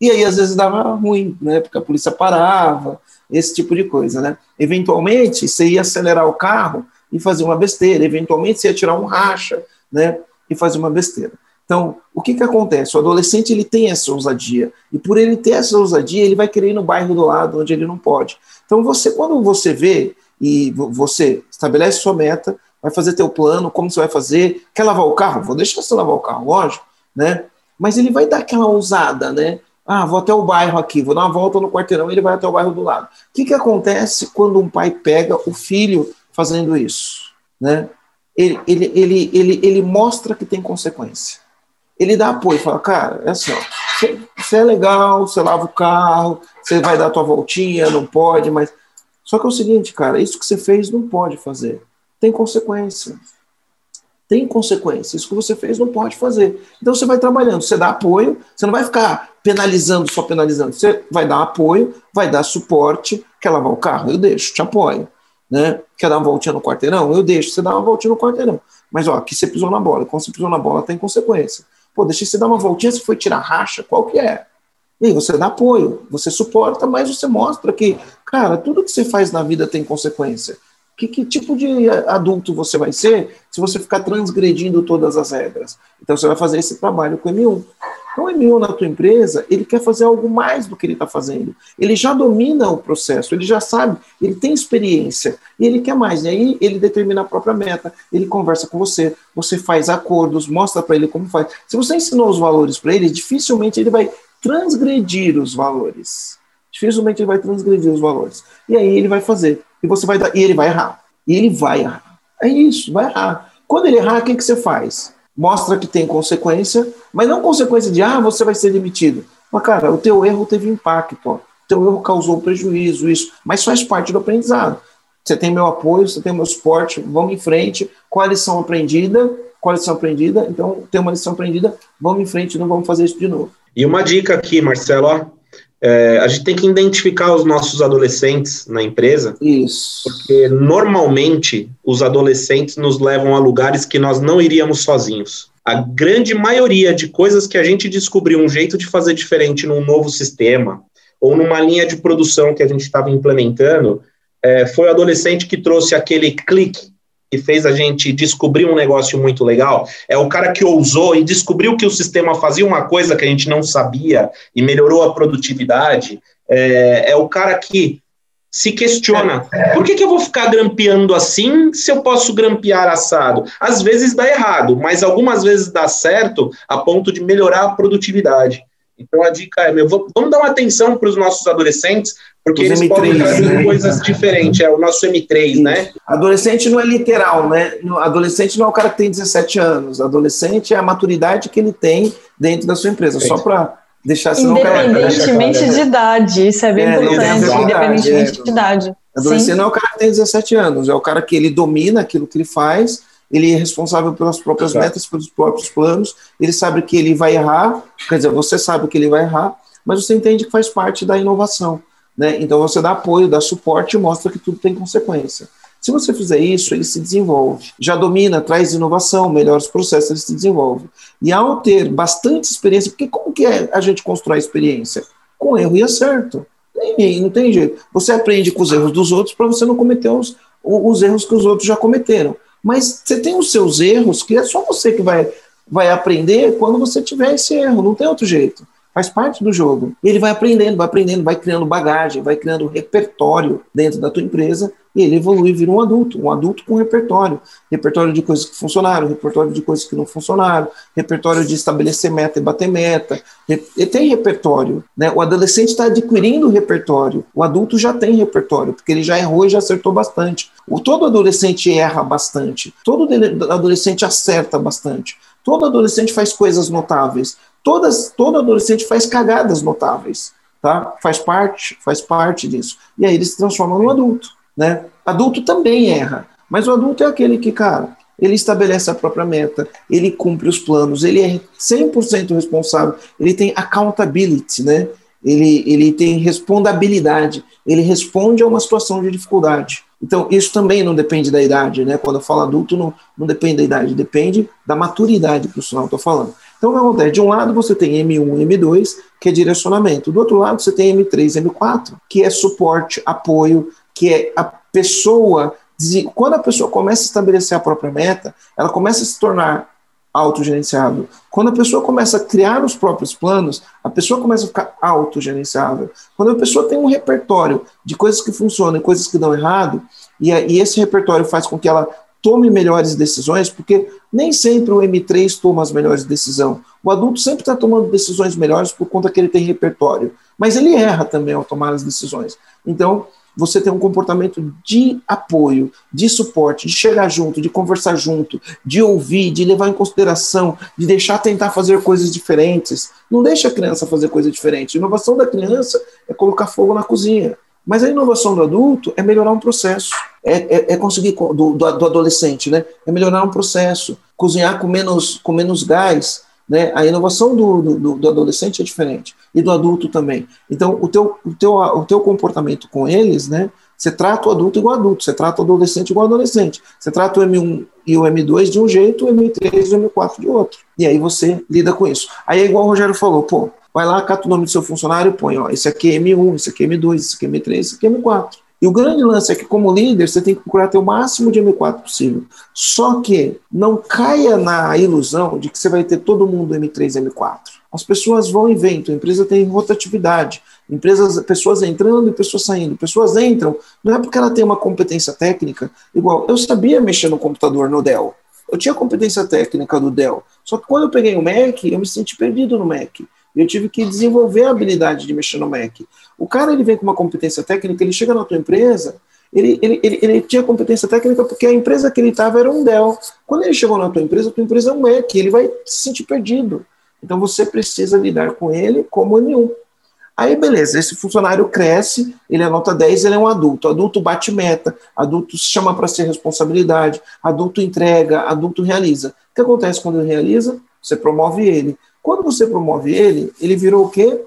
E aí, às vezes, dava ruim, né? Porque a polícia parava, esse tipo de coisa, né? Eventualmente, você ia acelerar o carro e fazer uma besteira. Eventualmente, você ia tirar um racha, né? E fazer uma besteira. Então, o que que acontece? O adolescente, ele tem essa ousadia. E por ele ter essa ousadia, ele vai querer ir no bairro do lado, onde ele não pode. Então, você, quando você vê e você estabelece sua meta, vai fazer teu plano, como você vai fazer, quer lavar o carro? Vou deixar você lavar o carro, lógico, né? Mas ele vai dar aquela ousada, né? Ah, vou até o bairro aqui, vou dar uma volta no quarteirão, ele vai até o bairro do lado. O que, que acontece quando um pai pega o filho fazendo isso, né? Ele, ele, ele, ele, ele mostra que tem consequência. Ele dá apoio, fala, cara, é assim, você é legal, você lava o carro, você vai dar tua voltinha, não pode, mas. Só que é o seguinte, cara, isso que você fez não pode fazer. Tem consequência. Tem consequência. Isso que você fez não pode fazer. Então você vai trabalhando, você dá apoio, você não vai ficar penalizando, só penalizando. Você vai dar apoio, vai dar suporte. Quer lavar o carro? Eu deixo, te apoio. Né? Quer dar uma voltinha no quarteirão? Eu deixo você dar uma voltinha no quarteirão. Mas ó, aqui você pisou na bola. Quando você pisou na bola, tem consequência. Pô, deixei você dar uma voltinha, você foi tirar racha, qual que é? E você dá apoio, você suporta, mas você mostra que, cara, tudo que você faz na vida tem consequência. Que, que tipo de adulto você vai ser se você ficar transgredindo todas as regras? Então você vai fazer esse trabalho com o M1. Então, o M1 na tua empresa, ele quer fazer algo mais do que ele está fazendo. Ele já domina o processo, ele já sabe, ele tem experiência, e ele quer mais. E aí ele determina a própria meta, ele conversa com você, você faz acordos, mostra para ele como faz. Se você ensinou os valores para ele, dificilmente ele vai transgredir os valores. Dificilmente ele vai transgredir os valores. E aí ele vai fazer. E você vai dar, e ele vai errar. E ele vai errar. É isso, vai errar. Quando ele errar, o que, que você faz? mostra que tem consequência, mas não consequência de, ah, você vai ser demitido. Mas, cara, o teu erro teve impacto, ó. o teu erro causou prejuízo, isso, mas faz parte do aprendizado. Você tem meu apoio, você tem meu suporte, vamos em frente, qual a lição aprendida, qual a lição aprendida, então tem uma lição aprendida, vamos em frente, não vamos fazer isso de novo. E uma dica aqui, Marcelo, ó, é, a gente tem que identificar os nossos adolescentes na empresa. Isso. Porque normalmente os adolescentes nos levam a lugares que nós não iríamos sozinhos. a grande maioria de coisas que a gente descobriu um jeito de fazer diferente num novo sistema ou numa linha de produção que a gente estava implementando, é, foi o adolescente que trouxe aquele clique que fez a gente descobrir um negócio muito legal. É o cara que ousou e descobriu que o sistema fazia uma coisa que a gente não sabia e melhorou a produtividade. É, é o cara que se questiona: por que, que eu vou ficar grampeando assim se eu posso grampear assado? Às vezes dá errado, mas algumas vezes dá certo a ponto de melhorar a produtividade. Então a dica é: meu, vamos dar uma atenção para os nossos adolescentes, porque os eles M3, podem trazer né? coisas diferentes. É o nosso M3, Sim. né? Adolescente não é literal, né? Adolescente não é o cara que tem 17 anos. Adolescente é a maturidade que ele tem dentro da sua empresa. Só para deixar senão Independentemente cara, de idade, isso é bem é, importante, independentemente é. de idade. Adolescente Sim. não é o cara que tem 17 anos, é o cara que ele domina aquilo que ele faz, ele é responsável pelas próprias Exato. metas, pelos próprios planos, ele sabe que ele vai errar, quer dizer, você sabe que ele vai errar, mas você entende que faz parte da inovação. Né? Então você dá apoio, dá suporte e mostra que tudo tem consequência. Se você fizer isso, ele se desenvolve. Já domina, traz inovação, melhores processos, ele se desenvolve. E ao ter bastante experiência, porque como que é a gente constrói experiência? Com erro e acerto. Tem, não tem jeito. Você aprende com os erros dos outros para você não cometer os, os erros que os outros já cometeram. Mas você tem os seus erros, que é só você que vai, vai aprender quando você tiver esse erro, não tem outro jeito faz parte do jogo. Ele vai aprendendo, vai aprendendo, vai criando bagagem, vai criando repertório dentro da tua empresa e ele evolui e vira um adulto, um adulto com repertório. Repertório de coisas que funcionaram, repertório de coisas que não funcionaram, repertório de estabelecer meta e bater meta. Ele tem repertório. Né? O adolescente está adquirindo repertório, o adulto já tem repertório, porque ele já errou e já acertou bastante. O, todo adolescente erra bastante, todo adolescente acerta bastante. Todo adolescente faz coisas notáveis. Todas, todo adolescente faz cagadas notáveis, tá? Faz parte, faz parte disso. E aí ele se transforma num adulto, né? Adulto também erra, mas o adulto é aquele que, cara, ele estabelece a própria meta, ele cumpre os planos, ele é 100% responsável, ele tem accountability, né? Ele, ele tem responsabilidade, ele responde a uma situação de dificuldade. Então, isso também não depende da idade, né? Quando eu falo adulto, não, não depende da idade, depende da maturidade profissional, estou falando. Então, o que acontece? De um lado você tem M1 e M2, que é direcionamento. Do outro lado você tem M3 e M4, que é suporte, apoio, que é a pessoa. Quando a pessoa começa a estabelecer a própria meta, ela começa a se tornar autogerenciável. Quando a pessoa começa a criar os próprios planos, a pessoa começa a ficar autogerenciável. Quando a pessoa tem um repertório de coisas que funcionam e coisas que dão errado, e, e esse repertório faz com que ela tome melhores decisões, porque nem sempre o M3 toma as melhores decisões. O adulto sempre está tomando decisões melhores por conta que ele tem repertório, mas ele erra também ao tomar as decisões. Então, você tem um comportamento de apoio, de suporte, de chegar junto, de conversar junto, de ouvir, de levar em consideração, de deixar tentar fazer coisas diferentes. Não deixa a criança fazer coisa diferente. A inovação da criança é colocar fogo na cozinha. Mas a inovação do adulto é melhorar um processo, é, é, é conseguir, do, do, do, adolescente, né? É melhorar um processo, cozinhar com menos, com menos gás, né? A inovação do, do, do, adolescente é diferente, e do adulto também. Então, o teu, o teu, o teu comportamento com eles, né? Você trata o adulto igual adulto, você trata o adolescente igual adolescente. Você trata o M1 e o M2 de um jeito, o M3 e o M4 de outro. E aí você lida com isso. Aí é igual o Rogério falou, pô, Vai lá, cata o nome do seu funcionário e põe, ó, esse aqui é M1, esse aqui é M2, esse aqui é M3, esse aqui é M4. E o grande lance é que, como líder, você tem que procurar ter o máximo de M4 possível. Só que não caia na ilusão de que você vai ter todo mundo M3 e M4. As pessoas vão e vêm, a empresa tem rotatividade. Empresas, pessoas entrando e pessoas saindo. Pessoas entram, não é porque ela tem uma competência técnica, igual eu sabia mexer no computador no Dell. Eu tinha competência técnica do Dell. Só que quando eu peguei o Mac, eu me senti perdido no Mac. Eu tive que desenvolver a habilidade de mexer no Mac. O cara ele vem com uma competência técnica, ele chega na tua empresa, ele, ele, ele, ele tinha competência técnica porque a empresa que ele estava era um Dell. Quando ele chegou na tua empresa, a tua empresa é um Mac, ele vai se sentir perdido. Então você precisa lidar com ele como nenhum. Aí, beleza, esse funcionário cresce, ele é nota 10, ele é um adulto. Adulto bate meta, adulto chama para ser responsabilidade, adulto entrega, adulto realiza. O que acontece quando ele realiza? Você promove ele. Quando você promove ele, ele virou o quê?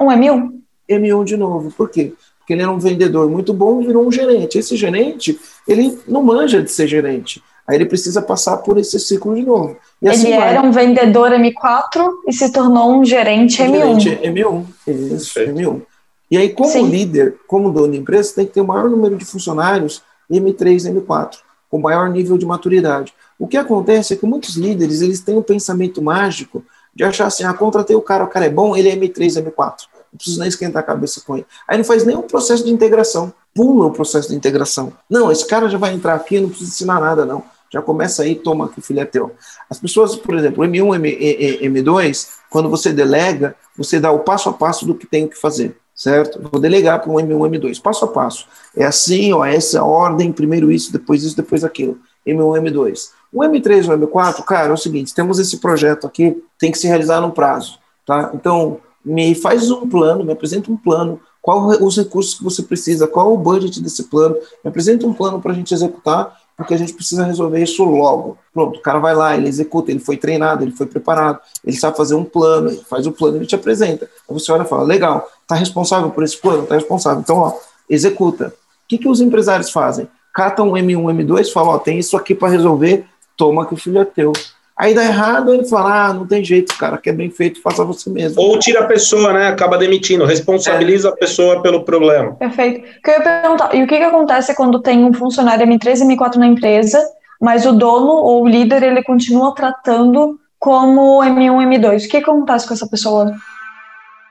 Um M1. M1 de novo. Por quê? Porque ele era um vendedor muito bom e virou um gerente. Esse gerente, ele não manja de ser gerente. Aí ele precisa passar por esse ciclo de novo. E assim ele era um vendedor M4 e se tornou um gerente um M1. Gerente M1, isso, M1. E aí, como Sim. líder, como dono da empresa, tem que ter o maior número de funcionários M3, M4, com maior nível de maturidade. O que acontece é que muitos líderes eles têm um pensamento mágico de achar assim, ah, contratei o cara, o cara é bom, ele é M3, M4. Não preciso nem esquentar a cabeça com ele. Aí não faz nenhum processo de integração. Pula o processo de integração. Não, esse cara já vai entrar aqui, não precisa ensinar nada, não. Já começa aí, toma que o filho é teu. As pessoas, por exemplo, M1, M, M2, quando você delega, você dá o passo a passo do que tem que fazer certo? Vou delegar para um M1, M2, passo a passo. É assim, ó, essa ordem, primeiro isso, depois isso, depois aquilo. M1, M2. O M3 ou M4, cara, é o seguinte, temos esse projeto aqui, tem que se realizar no prazo, tá? Então, me faz um plano, me apresenta um plano, qual os recursos que você precisa, qual o budget desse plano, me apresenta um plano para a gente executar, porque a gente precisa resolver isso logo. Pronto, o cara vai lá, ele executa, ele foi treinado, ele foi preparado, ele sabe fazer um plano, ele faz o plano, ele te apresenta. Aí você olha e fala, legal, tá responsável por esse plano? Tá responsável. Então, ó, executa. O que, que os empresários fazem? Catam um M1, M2, falam, ó, tem isso aqui para resolver, toma que o filho é teu. Aí dá errado, ele fala, ah, não tem jeito, cara, que é bem feito, faça você mesmo. Ou tira a pessoa, né, acaba demitindo, responsabiliza é. a pessoa pelo problema. Perfeito. Que eu ia perguntar, e o que, que acontece quando tem um funcionário M3 e M4 na empresa, mas o dono ou o líder, ele continua tratando como M1 M2? O que, que acontece com essa pessoa?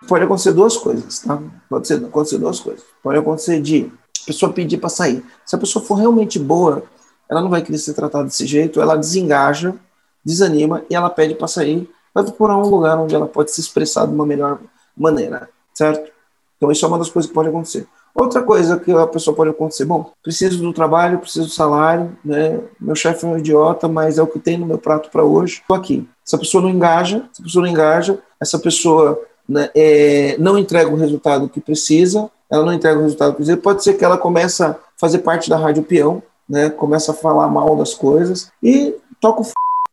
Pode acontecer duas coisas, tá? Pode acontecer duas coisas. Pode acontecer de pessoa pedir para sair. Se a pessoa for realmente boa, ela não vai querer ser tratada desse jeito, ela desengaja desanima e ela pede para sair, vai procurar um lugar onde ela pode se expressar de uma melhor maneira, certo? Então isso é uma das coisas que pode acontecer. Outra coisa que a pessoa pode acontecer, bom, preciso do trabalho, preciso do salário, né? Meu chefe é um idiota, mas é o que tem no meu prato para hoje. Estou aqui. Essa pessoa não engaja, essa pessoa não engaja, essa pessoa né, é, não entrega o resultado que precisa, ela não entrega o resultado que precisa. Pode ser que ela comece a fazer parte da rádio peão, né? Começa a falar mal das coisas e toca o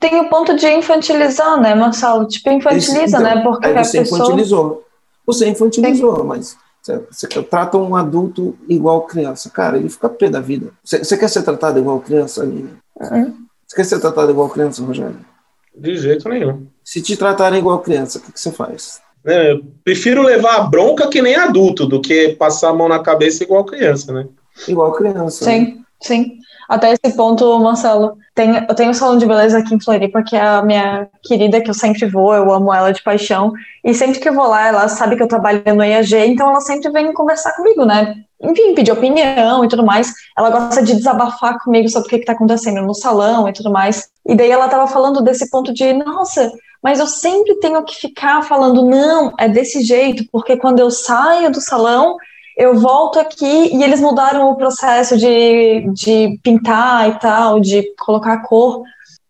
tem o ponto de infantilizar, né, Marcelo? Tipo, infantiliza, então, né? Porque aí você a pessoa... infantilizou. Você infantilizou, Sim. mas você, você, trata um adulto igual criança. Cara, ele fica pé da vida. Você, você, quer ser tratado igual criança, Aline? Uhum. Você quer ser tratado igual criança, Rogério? De jeito nenhum. Se te tratarem igual criança, o que, que você faz? É, eu prefiro levar a bronca que nem adulto do que passar a mão na cabeça igual criança, né? Igual criança. Sim, né? sim. Até esse ponto, Marcelo, tem, eu tenho um salão de beleza aqui em Floripa, que é a minha querida, que eu sempre vou, eu amo ela de paixão. E sempre que eu vou lá, ela sabe que eu trabalho no IAG, então ela sempre vem conversar comigo, né? Enfim, pedir opinião e tudo mais. Ela gosta de desabafar comigo sobre o que está acontecendo no salão e tudo mais. E daí ela estava falando desse ponto de, nossa, mas eu sempre tenho que ficar falando, não, é desse jeito, porque quando eu saio do salão, eu volto aqui e eles mudaram o processo de, de pintar e tal, de colocar cor.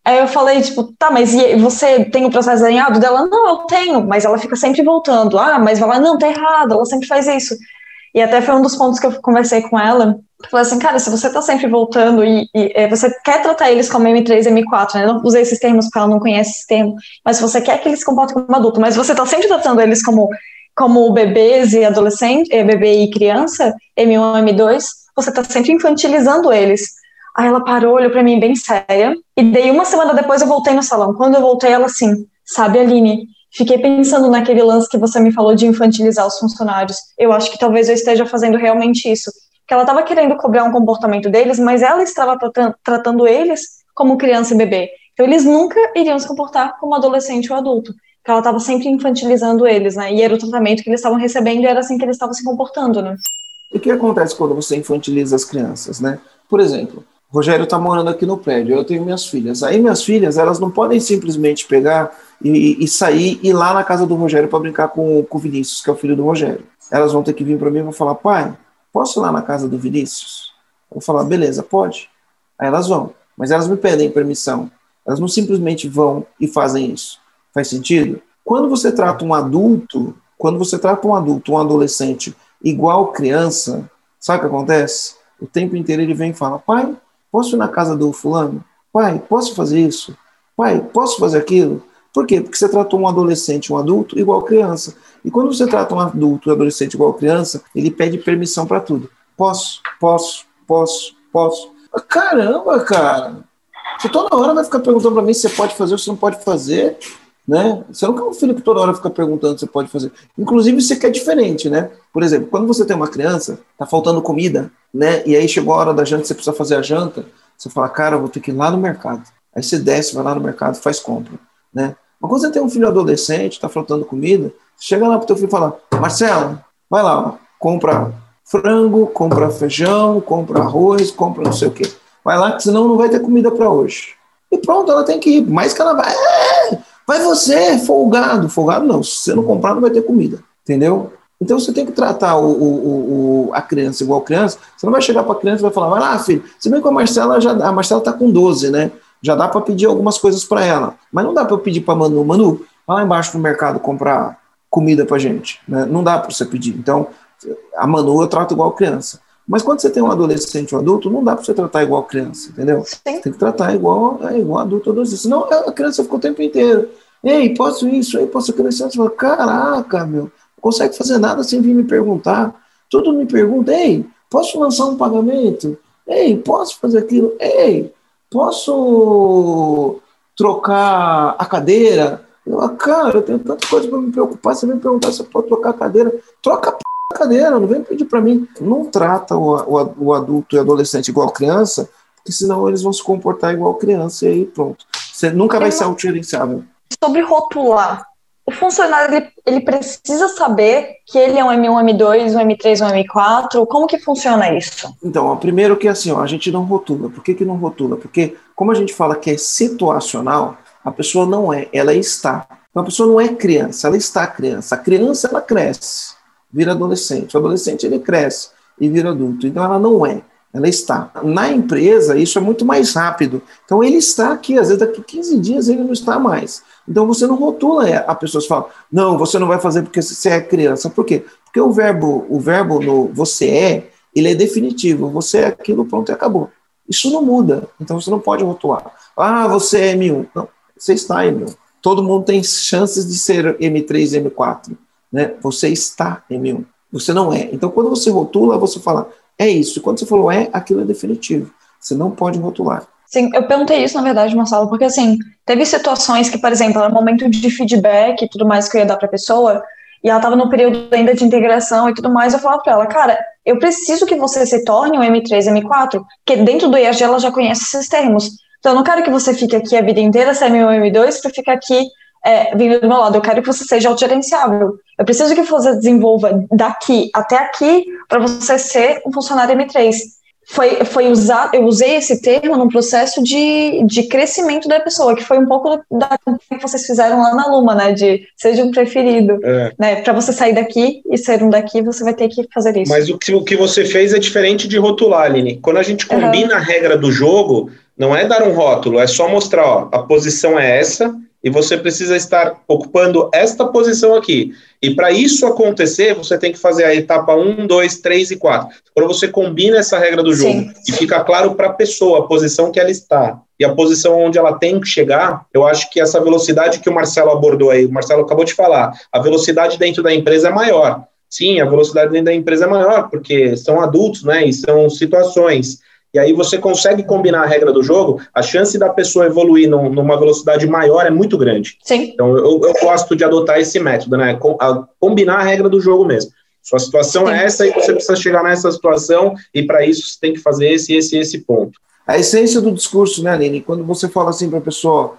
Aí eu falei, tipo, tá, mas você tem o processo alinhado dela? Não, eu tenho, mas ela fica sempre voltando. Ah, mas vai lá, não, tá errado, ela sempre faz isso. E até foi um dos pontos que eu conversei com ela. Falei assim, cara, se você tá sempre voltando e, e é, você quer tratar eles como M3 M4, né? Eu não usei esses termos porque ela não conhece esse termo, mas se você quer que eles se comportem como adulto, mas você tá sempre tratando eles como como bebês e adolescentes, é, bebê e criança, M1, M2, você está sempre infantilizando eles. Aí ela parou, olhou para mim bem séria, e daí uma semana depois eu voltei no salão. Quando eu voltei, ela assim, sabe, Aline, fiquei pensando naquele lance que você me falou de infantilizar os funcionários. Eu acho que talvez eu esteja fazendo realmente isso. Que ela estava querendo cobrar um comportamento deles, mas ela estava tratando, tratando eles como criança e bebê. Então eles nunca iriam se comportar como adolescente ou adulto ela estava sempre infantilizando eles, né? E era o tratamento que eles estavam recebendo e era assim que eles estavam se comportando, né? E o que acontece quando você infantiliza as crianças, né? Por exemplo, Rogério está morando aqui no prédio, eu tenho minhas filhas. Aí minhas filhas, elas não podem simplesmente pegar e, e sair e ir lá na casa do Rogério para brincar com, com o Vinícius, que é o filho do Rogério. Elas vão ter que vir para mim e falar, pai, posso ir lá na casa do Vinícius? Eu vou falar, beleza, pode. Aí elas vão, mas elas me pedem permissão. Elas não simplesmente vão e fazem isso. Faz sentido? Quando você trata um adulto, quando você trata um adulto, um adolescente, igual criança, sabe o que acontece? O tempo inteiro ele vem e fala: pai, posso ir na casa do fulano? Pai, posso fazer isso? Pai, posso fazer aquilo? Por quê? Porque você tratou um adolescente, um adulto, igual criança. E quando você trata um adulto, um adolescente igual criança, ele pede permissão para tudo. Posso, posso, posso, posso. Caramba, cara! Você toda hora vai ficar perguntando para mim se você pode fazer ou se não pode fazer, né? Você não quer um filho que toda hora fica perguntando se pode fazer. Inclusive, você quer diferente, né? Por exemplo, quando você tem uma criança, tá faltando comida, né? E aí chegou a hora da janta, você precisa fazer a janta, você fala, cara, vou ter que ir lá no mercado. Aí você desce, vai lá no mercado, faz compra, né? Mas quando você tem um filho adolescente, tá faltando comida, chega lá pro teu filho e fala, Marcelo, vai lá, compra frango, compra feijão, compra arroz, compra não sei o quê. Vai lá, que senão não vai ter comida para hoje. E pronto, ela tem que ir. Mais que ela vai. É, vai você, folgado. Folgado não. Se você não comprar, não vai ter comida. Entendeu? Então você tem que tratar o, o, o, a criança igual criança. Você não vai chegar para a criança e vai falar, vai lá, filho. Se bem que a Marcela já a Marcela está com 12, né? Já dá para pedir algumas coisas para ela. Mas não dá para eu pedir para Manu, Manu, vai lá embaixo no mercado comprar comida para gente. Né? Não dá para você pedir. Então, a Manu eu trato igual criança. Mas quando você tem um adolescente ou um adulto, não dá para você tratar igual criança, entendeu? Sim. Tem que tratar igual, é, igual adulto ou adolescente. Senão a criança fica o tempo inteiro. Ei, posso isso? Ei, posso aquilo? Você fala, caraca, meu, não consegue fazer nada sem vir me perguntar. Tudo me pergunta, ei, posso lançar um pagamento? Ei, posso fazer aquilo? Ei, posso trocar a cadeira? Eu, ah, cara, eu tenho tanta coisa para me preocupar. Você vem me perguntar se eu posso trocar a cadeira. Troca a p cadeira, não vem pedir para mim. Não trata o, o, o, adulto e adolescente igual criança, porque senão eles vão se comportar igual criança e aí pronto. Você nunca vai ser autogerenciável. Sobre rotular, o funcionário ele, ele, precisa saber que ele é um M1, M2, um M3, um M4? Como que funciona isso? Então, primeiro que assim, ó, a gente não rotula. Por que, que não rotula? Porque, como a gente fala que é situacional, a pessoa não é, ela está. Então, a pessoa não é criança, ela está criança. A criança, ela cresce vira adolescente. O adolescente ele cresce e vira adulto. Então ela não é, ela está. Na empresa, isso é muito mais rápido. Então ele está aqui, às vezes daqui 15 dias ele não está mais. Então você não rotula é, a pessoa fala, não, você não vai fazer porque você é criança. Por quê? Porque o verbo, o verbo no você é, ele é definitivo. Você é aquilo, pronto e acabou. Isso não muda. Então você não pode rotular. Ah, você é M1. Não, você está M1. Todo mundo tem chances de ser M3, M4 né? Você está em M1. Você não é. Então, quando você rotula, você fala, é isso. Quando você falou é, aquilo é definitivo. Você não pode rotular. Sim, eu perguntei isso, na verdade, Marcelo, porque assim, teve situações que, por exemplo, no momento de feedback e tudo mais que eu ia dar para a pessoa, e ela estava no período ainda de integração e tudo mais, eu falava para ela, cara, eu preciso que você se torne um M3, M4, porque dentro do IAG ela já conhece esses termos. Então, eu não quero que você fique aqui a vida inteira, se é M1, M2, para ficar aqui é, vindo do meu lado. Eu quero que você seja autogerenciável. Eu preciso que você desenvolva daqui até aqui para você ser um funcionário M3. Foi, foi usar, eu usei esse termo num processo de, de crescimento da pessoa, que foi um pouco da que vocês fizeram lá na Luma, né? De seja um preferido. É. Né, para você sair daqui e ser um daqui, você vai ter que fazer isso. Mas o que, o que você fez é diferente de rotular, Aline. Quando a gente combina uhum. a regra do jogo, não é dar um rótulo, é só mostrar, ó, a posição é essa, e você precisa estar ocupando esta posição aqui. E para isso acontecer, você tem que fazer a etapa 1, 2, 3 e 4. Quando você combina essa regra do jogo Sim. e fica claro para a pessoa a posição que ela está e a posição onde ela tem que chegar, eu acho que essa velocidade que o Marcelo abordou aí, o Marcelo acabou de falar, a velocidade dentro da empresa é maior. Sim, a velocidade dentro da empresa é maior, porque são adultos, né, e são situações e aí você consegue combinar a regra do jogo, a chance da pessoa evoluir num, numa velocidade maior é muito grande. Sim. Então eu, eu gosto de adotar esse método, né? Com, a, combinar a regra do jogo mesmo. Sua situação Sim. é essa e você precisa chegar nessa situação, e para isso você tem que fazer esse, esse, esse ponto. A essência do discurso, né, Aline? Quando você fala assim para a pessoa,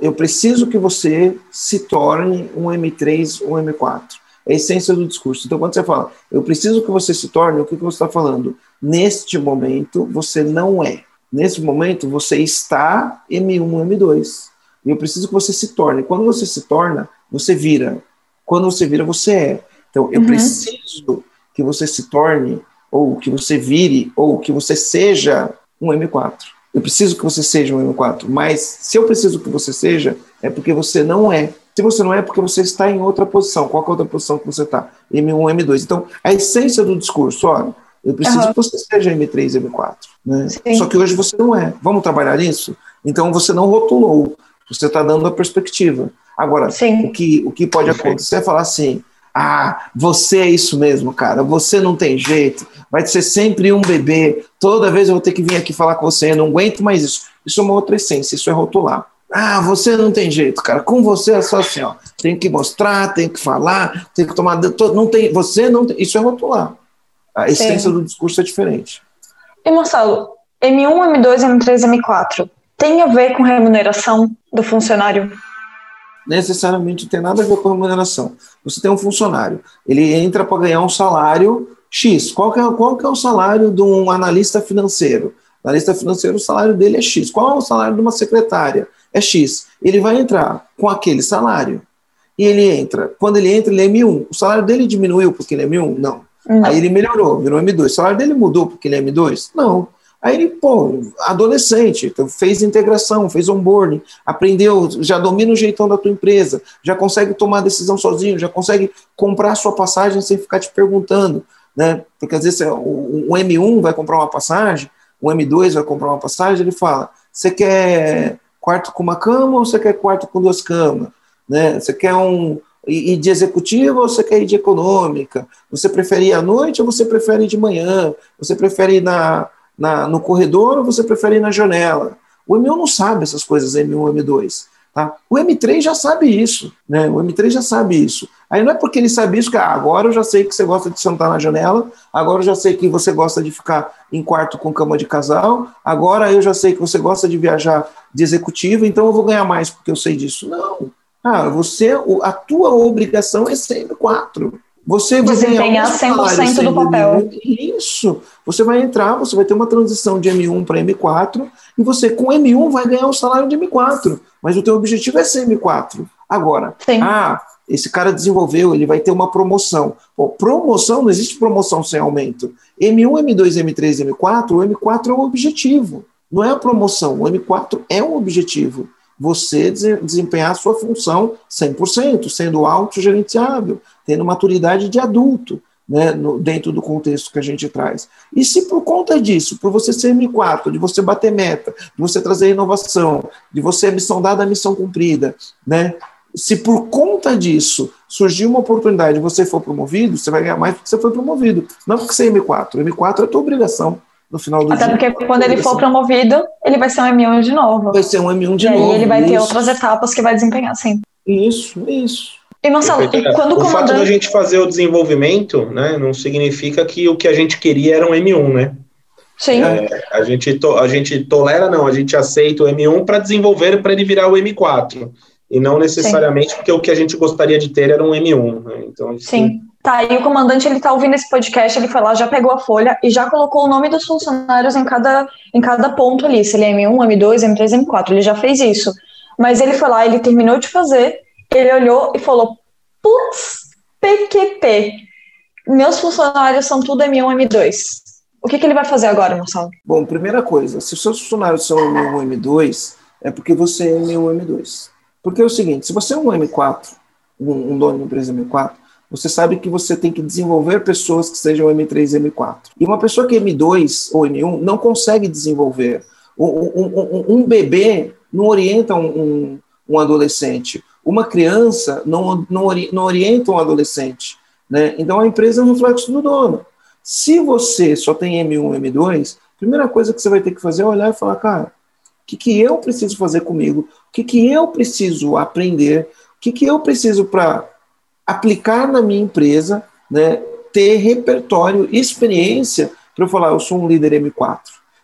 eu preciso que você se torne um M3, um M4 é a essência do discurso. Então, quando você fala, eu preciso que você se torne, o que, que você está falando? Neste momento, você não é. Nesse momento, você está M1, M2. E eu preciso que você se torne. Quando você se torna, você vira. Quando você vira, você é. Então, eu uhum. preciso que você se torne, ou que você vire, ou que você seja um M4. Eu preciso que você seja um M4. Mas se eu preciso que você seja, é porque você não é. Se você não é, é porque você está em outra posição. Qual é a outra posição que você está? M1, M2. Então, a essência do discurso, olha, eu preciso uhum. que você seja M3, M4. Né? Só que hoje você não é. Vamos trabalhar nisso? Então, você não rotulou. Você está dando a perspectiva. Agora, o que, o que pode acontecer é falar assim, ah, você é isso mesmo, cara. Você não tem jeito. Vai ser sempre um bebê. Toda vez eu vou ter que vir aqui falar com você. Eu não aguento mais isso. Isso é uma outra essência, isso é rotular. Ah, você não tem jeito, cara. Com você é só assim, ó. Tem que mostrar, tem que falar, tem que tomar. Não tem, você não tem. Isso é rotular. A essência Sim. do discurso é diferente. E Marcelo, M1, M2, M3, M4 tem a ver com remuneração do funcionário? Necessariamente tem nada a ver com remuneração. Você tem um funcionário, ele entra para ganhar um salário X. Qual que, é, qual que é o salário de um analista financeiro? Analista financeiro, o salário dele é X. Qual é o salário de uma secretária? É X. Ele vai entrar com aquele salário. E ele entra. Quando ele entra, ele é M1. O salário dele diminuiu porque ele é M1? Não. Não. Aí ele melhorou, virou M2. O salário dele mudou porque ele é M2? Não. Aí ele, pô, adolescente, então fez integração, fez onboarding, aprendeu, já domina o jeitão da tua empresa, já consegue tomar decisão sozinho, já consegue comprar sua passagem sem ficar te perguntando, né? Porque às vezes o, o M1 vai comprar uma passagem, o M2 vai comprar uma passagem, ele fala: você quer quarto com uma cama ou você quer quarto com duas camas? Né? Você quer um, ir de executiva ou você quer ir de econômica? Você prefere ir à noite ou você prefere ir de manhã? Você prefere ir na, na, no corredor ou você prefere ir na janela? O M1 não sabe essas coisas, M1, M2. Tá? O M3 já sabe isso, né? O M3 já sabe isso. Aí não é porque ele sabe isso que ah, agora eu já sei que você gosta de sentar na janela, agora eu já sei que você gosta de ficar em quarto com cama de casal, agora eu já sei que você gosta de viajar de executivo, então eu vou ganhar mais porque eu sei disso. Não. Ah, você, a tua obrigação é sempre quatro. Você vai desempenhar 100% do papel. Isso. Você vai entrar, você vai ter uma transição de M1 para M4 e você com M1 vai ganhar o salário de M4, mas o teu objetivo é ser M4. Agora, Sim. ah, esse cara desenvolveu, ele vai ter uma promoção. Pô, promoção, não existe promoção sem aumento. M1, M2, M3, M4, o M4 é o objetivo, não é a promoção. O M4 é um objetivo você desempenhar a sua função 100%, sendo autogerenciável, tendo maturidade de adulto, né, no, dentro do contexto que a gente traz. E se por conta disso, por você ser M4, de você bater meta, de você trazer inovação, de você missão dada, missão cumprida, né, se por conta disso surgir uma oportunidade e você for promovido, você vai ganhar mais porque você foi promovido, não porque você é M4. M4 é a tua obrigação no final do Até dia. porque quando ele for promovido, ele vai ser um M1 de novo. Vai ser um M1 de e novo. E aí ele vai isso. ter outras etapas que vai desempenhar, sim. Isso, isso. E Marcelo, e quando o, o fato da gente fazer o desenvolvimento, né, não significa que o que a gente queria era um M1, né? Sim. É, a, gente to, a gente tolera, não, a gente aceita o M1 para desenvolver para ele virar o M4. E não necessariamente Sim. porque o que a gente gostaria de ter era um M1. Né? Então, Sim. Tá, e o comandante ele tá ouvindo esse podcast, ele foi lá, já pegou a folha e já colocou o nome dos funcionários em cada, em cada ponto ali, se ele é M1, M2, M3, M4, ele já fez isso. Mas ele foi lá, ele terminou de fazer, ele olhou e falou: putz, PQP, meus funcionários são tudo M1, M2. O que, que ele vai fazer agora, Marcelo? Bom, primeira coisa, se os seus funcionários são M1, M2, é porque você é M1, M2. Porque é o seguinte, se você é um M4, um, um dono de empresa M4, você sabe que você tem que desenvolver pessoas que sejam M3 e M4. E uma pessoa que é M2 ou M1 não consegue desenvolver. Um, um, um bebê não orienta um, adolescente. Uma criança não, não, não orienta um adolescente. Né? Então a empresa é um reflexo do dono. Se você só tem M1 e M2, a primeira coisa que você vai ter que fazer é olhar e falar, cara, o que, que eu preciso fazer comigo? O que, que eu preciso aprender? O que, que eu preciso para aplicar na minha empresa, né, ter repertório, experiência para eu falar, eu sou um líder M4.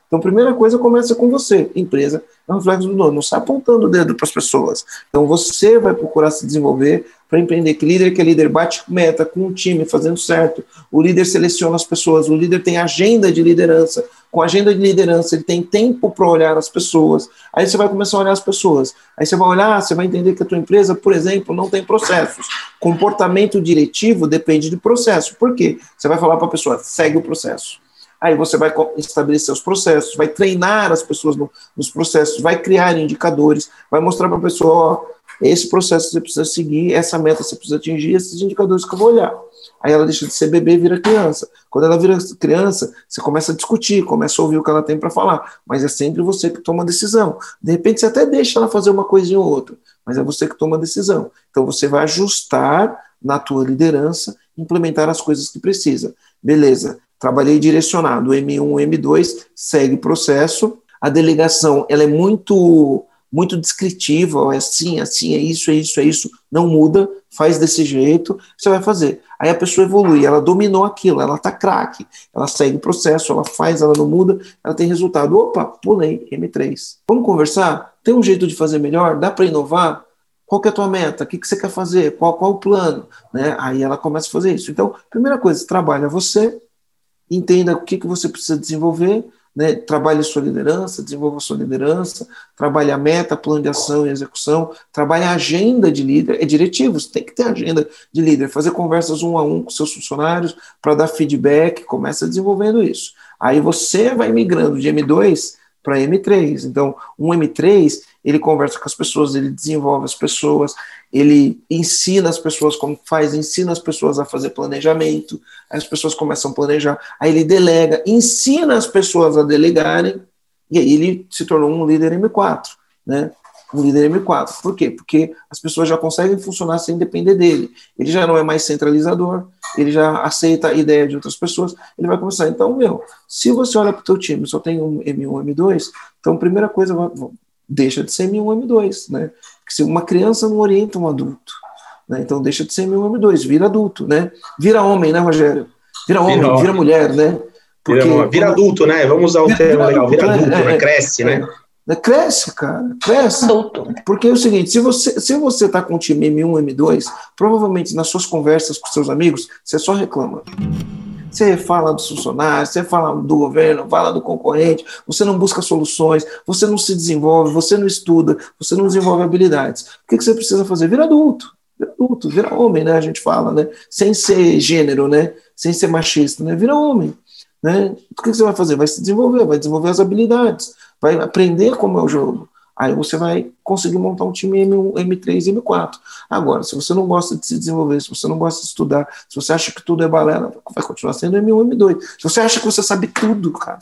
Então, a primeira coisa começa com você. Empresa é um reflexo do dono, não sai apontando o dedo para as pessoas. Então, você vai procurar se desenvolver para empreender. Que líder que é líder bate meta com o time, fazendo certo. O líder seleciona as pessoas, o líder tem agenda de liderança. Com agenda de liderança, ele tem tempo para olhar as pessoas. Aí você vai começar a olhar as pessoas. Aí você vai olhar, você vai entender que a tua empresa, por exemplo, não tem processos. Comportamento diretivo depende de processo. Por quê? Você vai falar para a pessoa, segue o processo. Aí você vai estabelecer os processos, vai treinar as pessoas no, nos processos, vai criar indicadores, vai mostrar para a pessoa, ó, esse processo você precisa seguir, essa meta você precisa atingir, esses indicadores que eu vou olhar. Aí ela deixa de ser bebê e vira criança. Quando ela vira criança, você começa a discutir, começa a ouvir o que ela tem para falar, mas é sempre você que toma a decisão. De repente você até deixa ela fazer uma coisinha ou outra, mas é você que toma a decisão. Então você vai ajustar na tua liderança, implementar as coisas que precisa. Beleza, trabalhei direcionado, M1, M2, segue processo. a delegação ela é muito muito descritiva, é assim, assim, é isso, é isso, é isso, não muda, faz desse jeito, você vai fazer. Aí a pessoa evolui, ela dominou aquilo, ela tá craque, ela segue o processo, ela faz, ela não muda, ela tem resultado. Opa, pulei, M3. Vamos conversar? Tem um jeito de fazer melhor? Dá para inovar? Qual que é a tua meta? O que, que você quer fazer? Qual, qual o plano? Né? Aí ela começa a fazer isso. Então, primeira coisa, trabalha você, entenda o que, que você precisa desenvolver, né, trabalhe sua liderança, desenvolva sua liderança, trabalhe a meta, plano de ação e execução, trabalhe a agenda de líder, é diretivo, você tem que ter agenda de líder, fazer conversas um a um com seus funcionários para dar feedback, começa desenvolvendo isso. Aí você vai migrando de M2 para M3. Então, um M3, ele conversa com as pessoas, ele desenvolve as pessoas, ele ensina as pessoas como faz, ensina as pessoas a fazer planejamento, as pessoas começam a planejar, aí ele delega, ensina as pessoas a delegarem, e aí ele se tornou um líder M4, né? Um líder M4. Por quê? Porque as pessoas já conseguem funcionar sem depender dele. Ele já não é mais centralizador, ele já aceita a ideia de outras pessoas, ele vai começar. Então, meu, se você olha para o teu time, só tem um M1, M2, então, primeira coisa, deixa de ser M1, M2, né? Porque se uma criança não orienta um adulto, né? Então deixa de ser M1, M2, vira adulto, né? Vira homem, né, Rogério? Vira homem, vira, vira mulher, né? Porque, vira, vira adulto, né? Vamos usar o termo legal, vira é, adulto, é, né? Cresce, né? É, cresce, cara, cresce. Adulto. Porque é o seguinte, se você se você tá com o time M1, M2, provavelmente nas suas conversas com seus amigos, você só reclama. Você fala dos funcionários, você fala do governo, fala do concorrente, você não busca soluções, você não se desenvolve, você não estuda, você não desenvolve habilidades. O que, você precisa fazer? Vira adulto, vira adulto, vira homem, né? A gente fala, né? Sem ser gênero, né? Sem ser machista, né? Vira homem. Né? O que você vai fazer? Vai se desenvolver, vai desenvolver as habilidades, vai aprender como é o jogo. Aí você vai conseguir montar um time M1, M3 M4. Agora, se você não gosta de se desenvolver, se você não gosta de estudar, se você acha que tudo é balela, vai continuar sendo M1, M2. Se você acha que você sabe tudo, cara,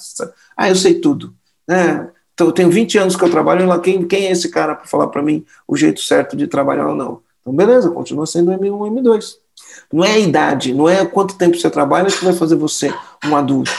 ah, eu sei tudo. Né? Então, eu tenho 20 anos que eu trabalho lá, quem, quem é esse cara para falar para mim o jeito certo de trabalhar ou não? Então, beleza, continua sendo M1, M2. Não é a idade, não é quanto tempo você trabalha que vai fazer você um adulto.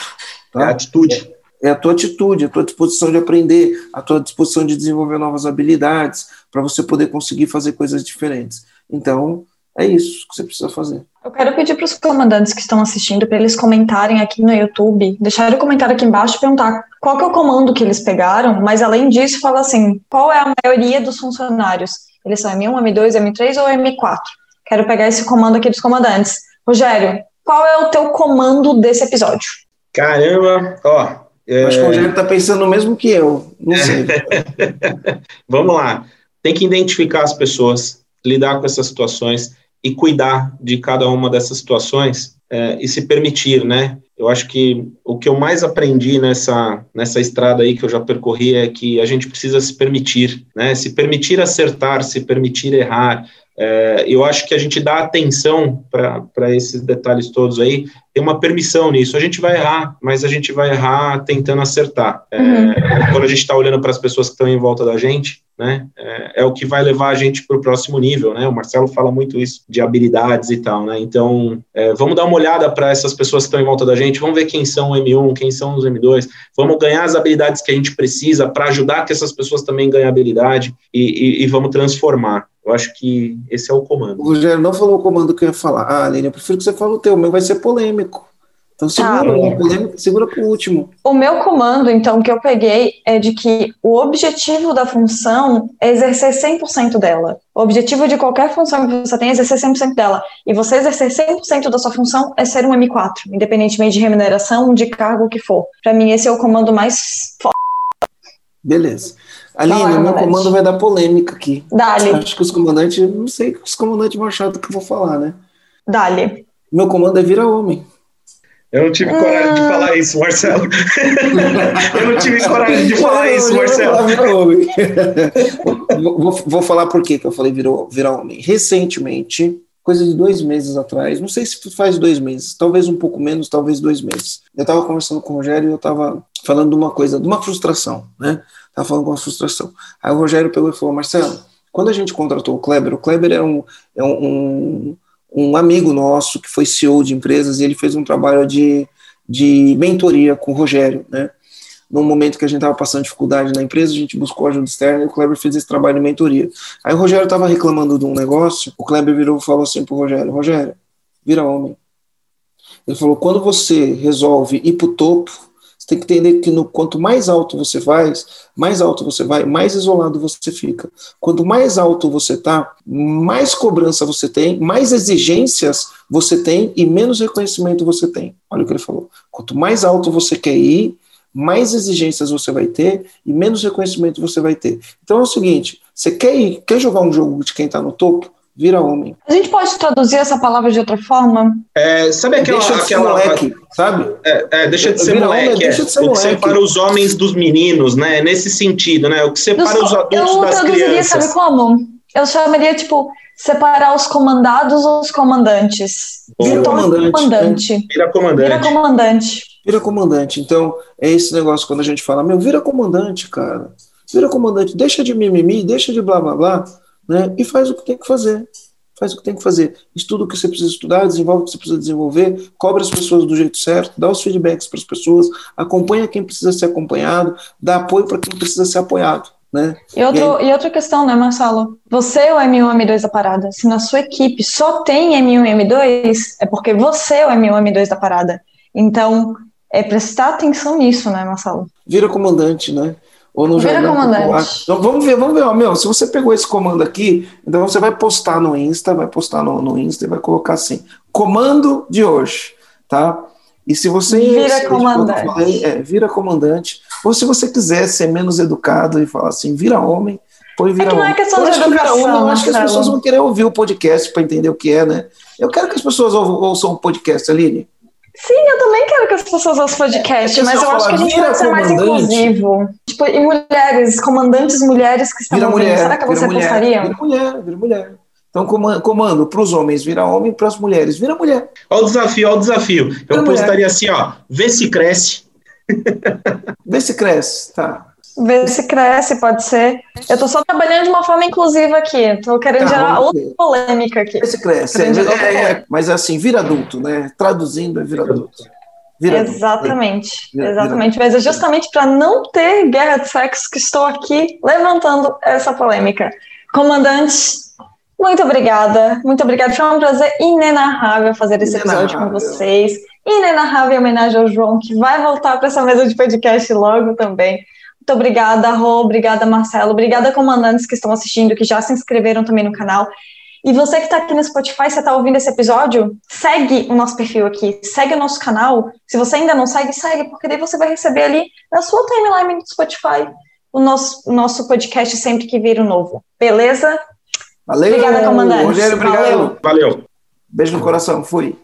Tá? É a atitude é a tua atitude, a tua disposição de aprender, a tua disposição de desenvolver novas habilidades para você poder conseguir fazer coisas diferentes. Então, é isso que você precisa fazer. Eu quero pedir para os comandantes que estão assistindo para eles comentarem aqui no YouTube, deixarem o comentário aqui embaixo e perguntar qual que é o comando que eles pegaram, mas além disso, fala assim, qual é a maioria dos funcionários? Eles são M1, M2, M3 ou M4? Quero pegar esse comando aqui dos comandantes. Rogério, qual é o teu comando desse episódio? Caramba, ó, é... Acho que o Rogério está pensando o mesmo que eu, não sei. Vamos lá. Tem que identificar as pessoas, lidar com essas situações e cuidar de cada uma dessas situações é, e se permitir, né? Eu acho que o que eu mais aprendi nessa, nessa estrada aí que eu já percorri é que a gente precisa se permitir, né? Se permitir acertar, se permitir errar, é, eu acho que a gente dá atenção para esses detalhes todos aí, tem uma permissão nisso. A gente vai errar, mas a gente vai errar tentando acertar. É, uhum. Quando a gente está olhando para as pessoas que estão em volta da gente, né, é, é o que vai levar a gente para o próximo nível. Né? O Marcelo fala muito isso de habilidades e tal. Né? Então, é, vamos dar uma olhada para essas pessoas que estão em volta da gente, vamos ver quem são o M1, quem são os M2, vamos ganhar as habilidades que a gente precisa para ajudar que essas pessoas também ganhem habilidade e, e, e vamos transformar. Eu acho que esse é o comando. O Rogério não falou o comando que eu ia falar. Ah, Aline, eu prefiro que você fale o teu. O meu vai ser polêmico. Então segura, tá. polêmico, segura para o último. O meu comando, então, que eu peguei é de que o objetivo da função é exercer 100% dela. O objetivo de qualquer função que você tem é exercer 100% dela. E você exercer 100% da sua função é ser um M4, independentemente de remuneração, de cargo que for. Para mim, esse é o comando mais forte. Beleza. Aline, meu comando vai dar polêmica aqui. Dale. Acho que os comandantes, não sei que os comandantes vão achar do que eu vou falar, né? Dale. Meu comando é vira homem. Eu não tive coragem de falar isso, Marcelo. eu não tive coragem de falar isso, Marcelo. vou, vou, falar por que eu falei virou, virar homem. Recentemente, coisa de dois meses atrás, não sei se faz dois meses, talvez um pouco menos, talvez dois meses. Eu estava conversando com o Rogério e eu estava falando de uma coisa, de uma frustração, né? Estava falando com uma frustração. Aí o Rogério pegou e falou, Marcelo, quando a gente contratou o Kleber, o Kleber é um, é um, um amigo nosso que foi CEO de empresas e ele fez um trabalho de, de mentoria com o Rogério, né? num momento que a gente estava passando dificuldade na empresa, a gente buscou ajuda externa e o Kleber fez esse trabalho de mentoria. Aí o Rogério estava reclamando de um negócio, o Kleber virou e falou assim para o Rogério: Rogério, vira homem. Ele falou: quando você resolve ir para o topo, tem que entender que no, quanto mais alto você vai, mais alto você vai, mais isolado você fica. Quanto mais alto você está, mais cobrança você tem, mais exigências você tem e menos reconhecimento você tem. Olha o que ele falou. Quanto mais alto você quer ir, mais exigências você vai ter e menos reconhecimento você vai ter. Então é o seguinte: você quer ir, quer jogar um jogo de quem está no topo? Vira homem. A gente pode traduzir essa palavra de outra forma? É, sabe aquela. Deixa de aquela, ser moleque, sabe? É, é, deixa de ser Vira moleque. homem, deixa é. de ser o que moleque. separa os homens dos meninos, né? Nesse sentido, né? O que separa Dos- os adultos eu das traduziria, crianças. sabe como? Eu chamaria, tipo, separar os comandados ou os comandantes. Vira comandante, comandante. Vira comandante. Vira comandante. Vira comandante. Então, é esse negócio quando a gente fala, meu, vira comandante, cara. Vira comandante, deixa de mimimi, deixa de blá blá blá, né? E faz o que tem que fazer. Faz o que tem que fazer. Estuda o que você precisa estudar, desenvolve o que você precisa desenvolver, cobra as pessoas do jeito certo, dá os feedbacks para as pessoas, acompanha quem precisa ser acompanhado, dá apoio para quem precisa ser apoiado, né? E, outro, e outra questão, né, Marcelo? Você é o M1 M2 da parada. Se na sua equipe só tem M1 e M2, é porque você é o M1 M2 da parada. Então, é prestar atenção nisso, né, Marcelo? Vira comandante, né? Ou no Vira jargão comandante. popular. Então, vamos ver, vamos ver, ó, meu, se você pegou esse comando aqui, então você vai postar no Insta, vai postar no, no Insta e vai colocar assim, comando de hoje, tá? E se você Vira comandante. falei, é, vira comandante. Ou se você quiser ser menos educado e falar assim, vira homem, põe vira É que não é questão eu de educação, homem, eu acho que as pessoas vão querer ouvir o podcast para entender o que é, né? Eu quero que as pessoas ou- ouçam o podcast, Aline. Sim, eu também quero que as pessoas ouçam podcast, É, mas eu pessoal acho que a gente pode ser mais inclusivo. Tipo, e mulheres, comandantes mulheres que estão Vira ouvindo, mulher, será que vira você mulher, postariam? vira mulher, vira mulher. Então, comando, comando para os homens vira homem, para as mulheres vira mulher. Olha o desafio, olha o desafio. Eu Vira postaria assim, ó. Vê se cresce. Vê se cresce, tá? Ver se cresce, pode ser. Eu tô só trabalhando de uma forma inclusiva aqui. Tô querendo Tá, gerar outra polêmica aqui. Se cresce. É, adulto. é, é, mas assim, vira adulto, né? Traduzindo é vira adulto. Vira adulto, né? Exatamente, Vira- exatamente. Mas é justamente para não ter guerra de sexo que estou aqui levantando essa polêmica. Comandante, muito obrigada. Muito obrigada. Foi um prazer inenarrável fazer esse episódio com vocês. Inenarrável em homenagem ao João, que vai voltar para essa mesa de podcast logo também. Muito obrigada, Rô. Obrigada, Marcelo. Obrigada, comandantes que estão assistindo, que já se inscreveram também no canal. E você que está aqui no Spotify, você está ouvindo esse episódio, segue o nosso perfil aqui, segue o nosso canal. Se você ainda não segue, segue, porque daí você vai receber ali na sua timeline do Spotify o nosso, o nosso podcast sempre que vir o novo. Beleza? Valeu. Obrigada, comandante. Rogério, obrigado. Valeu. Valeu. Beijo no coração. Fui.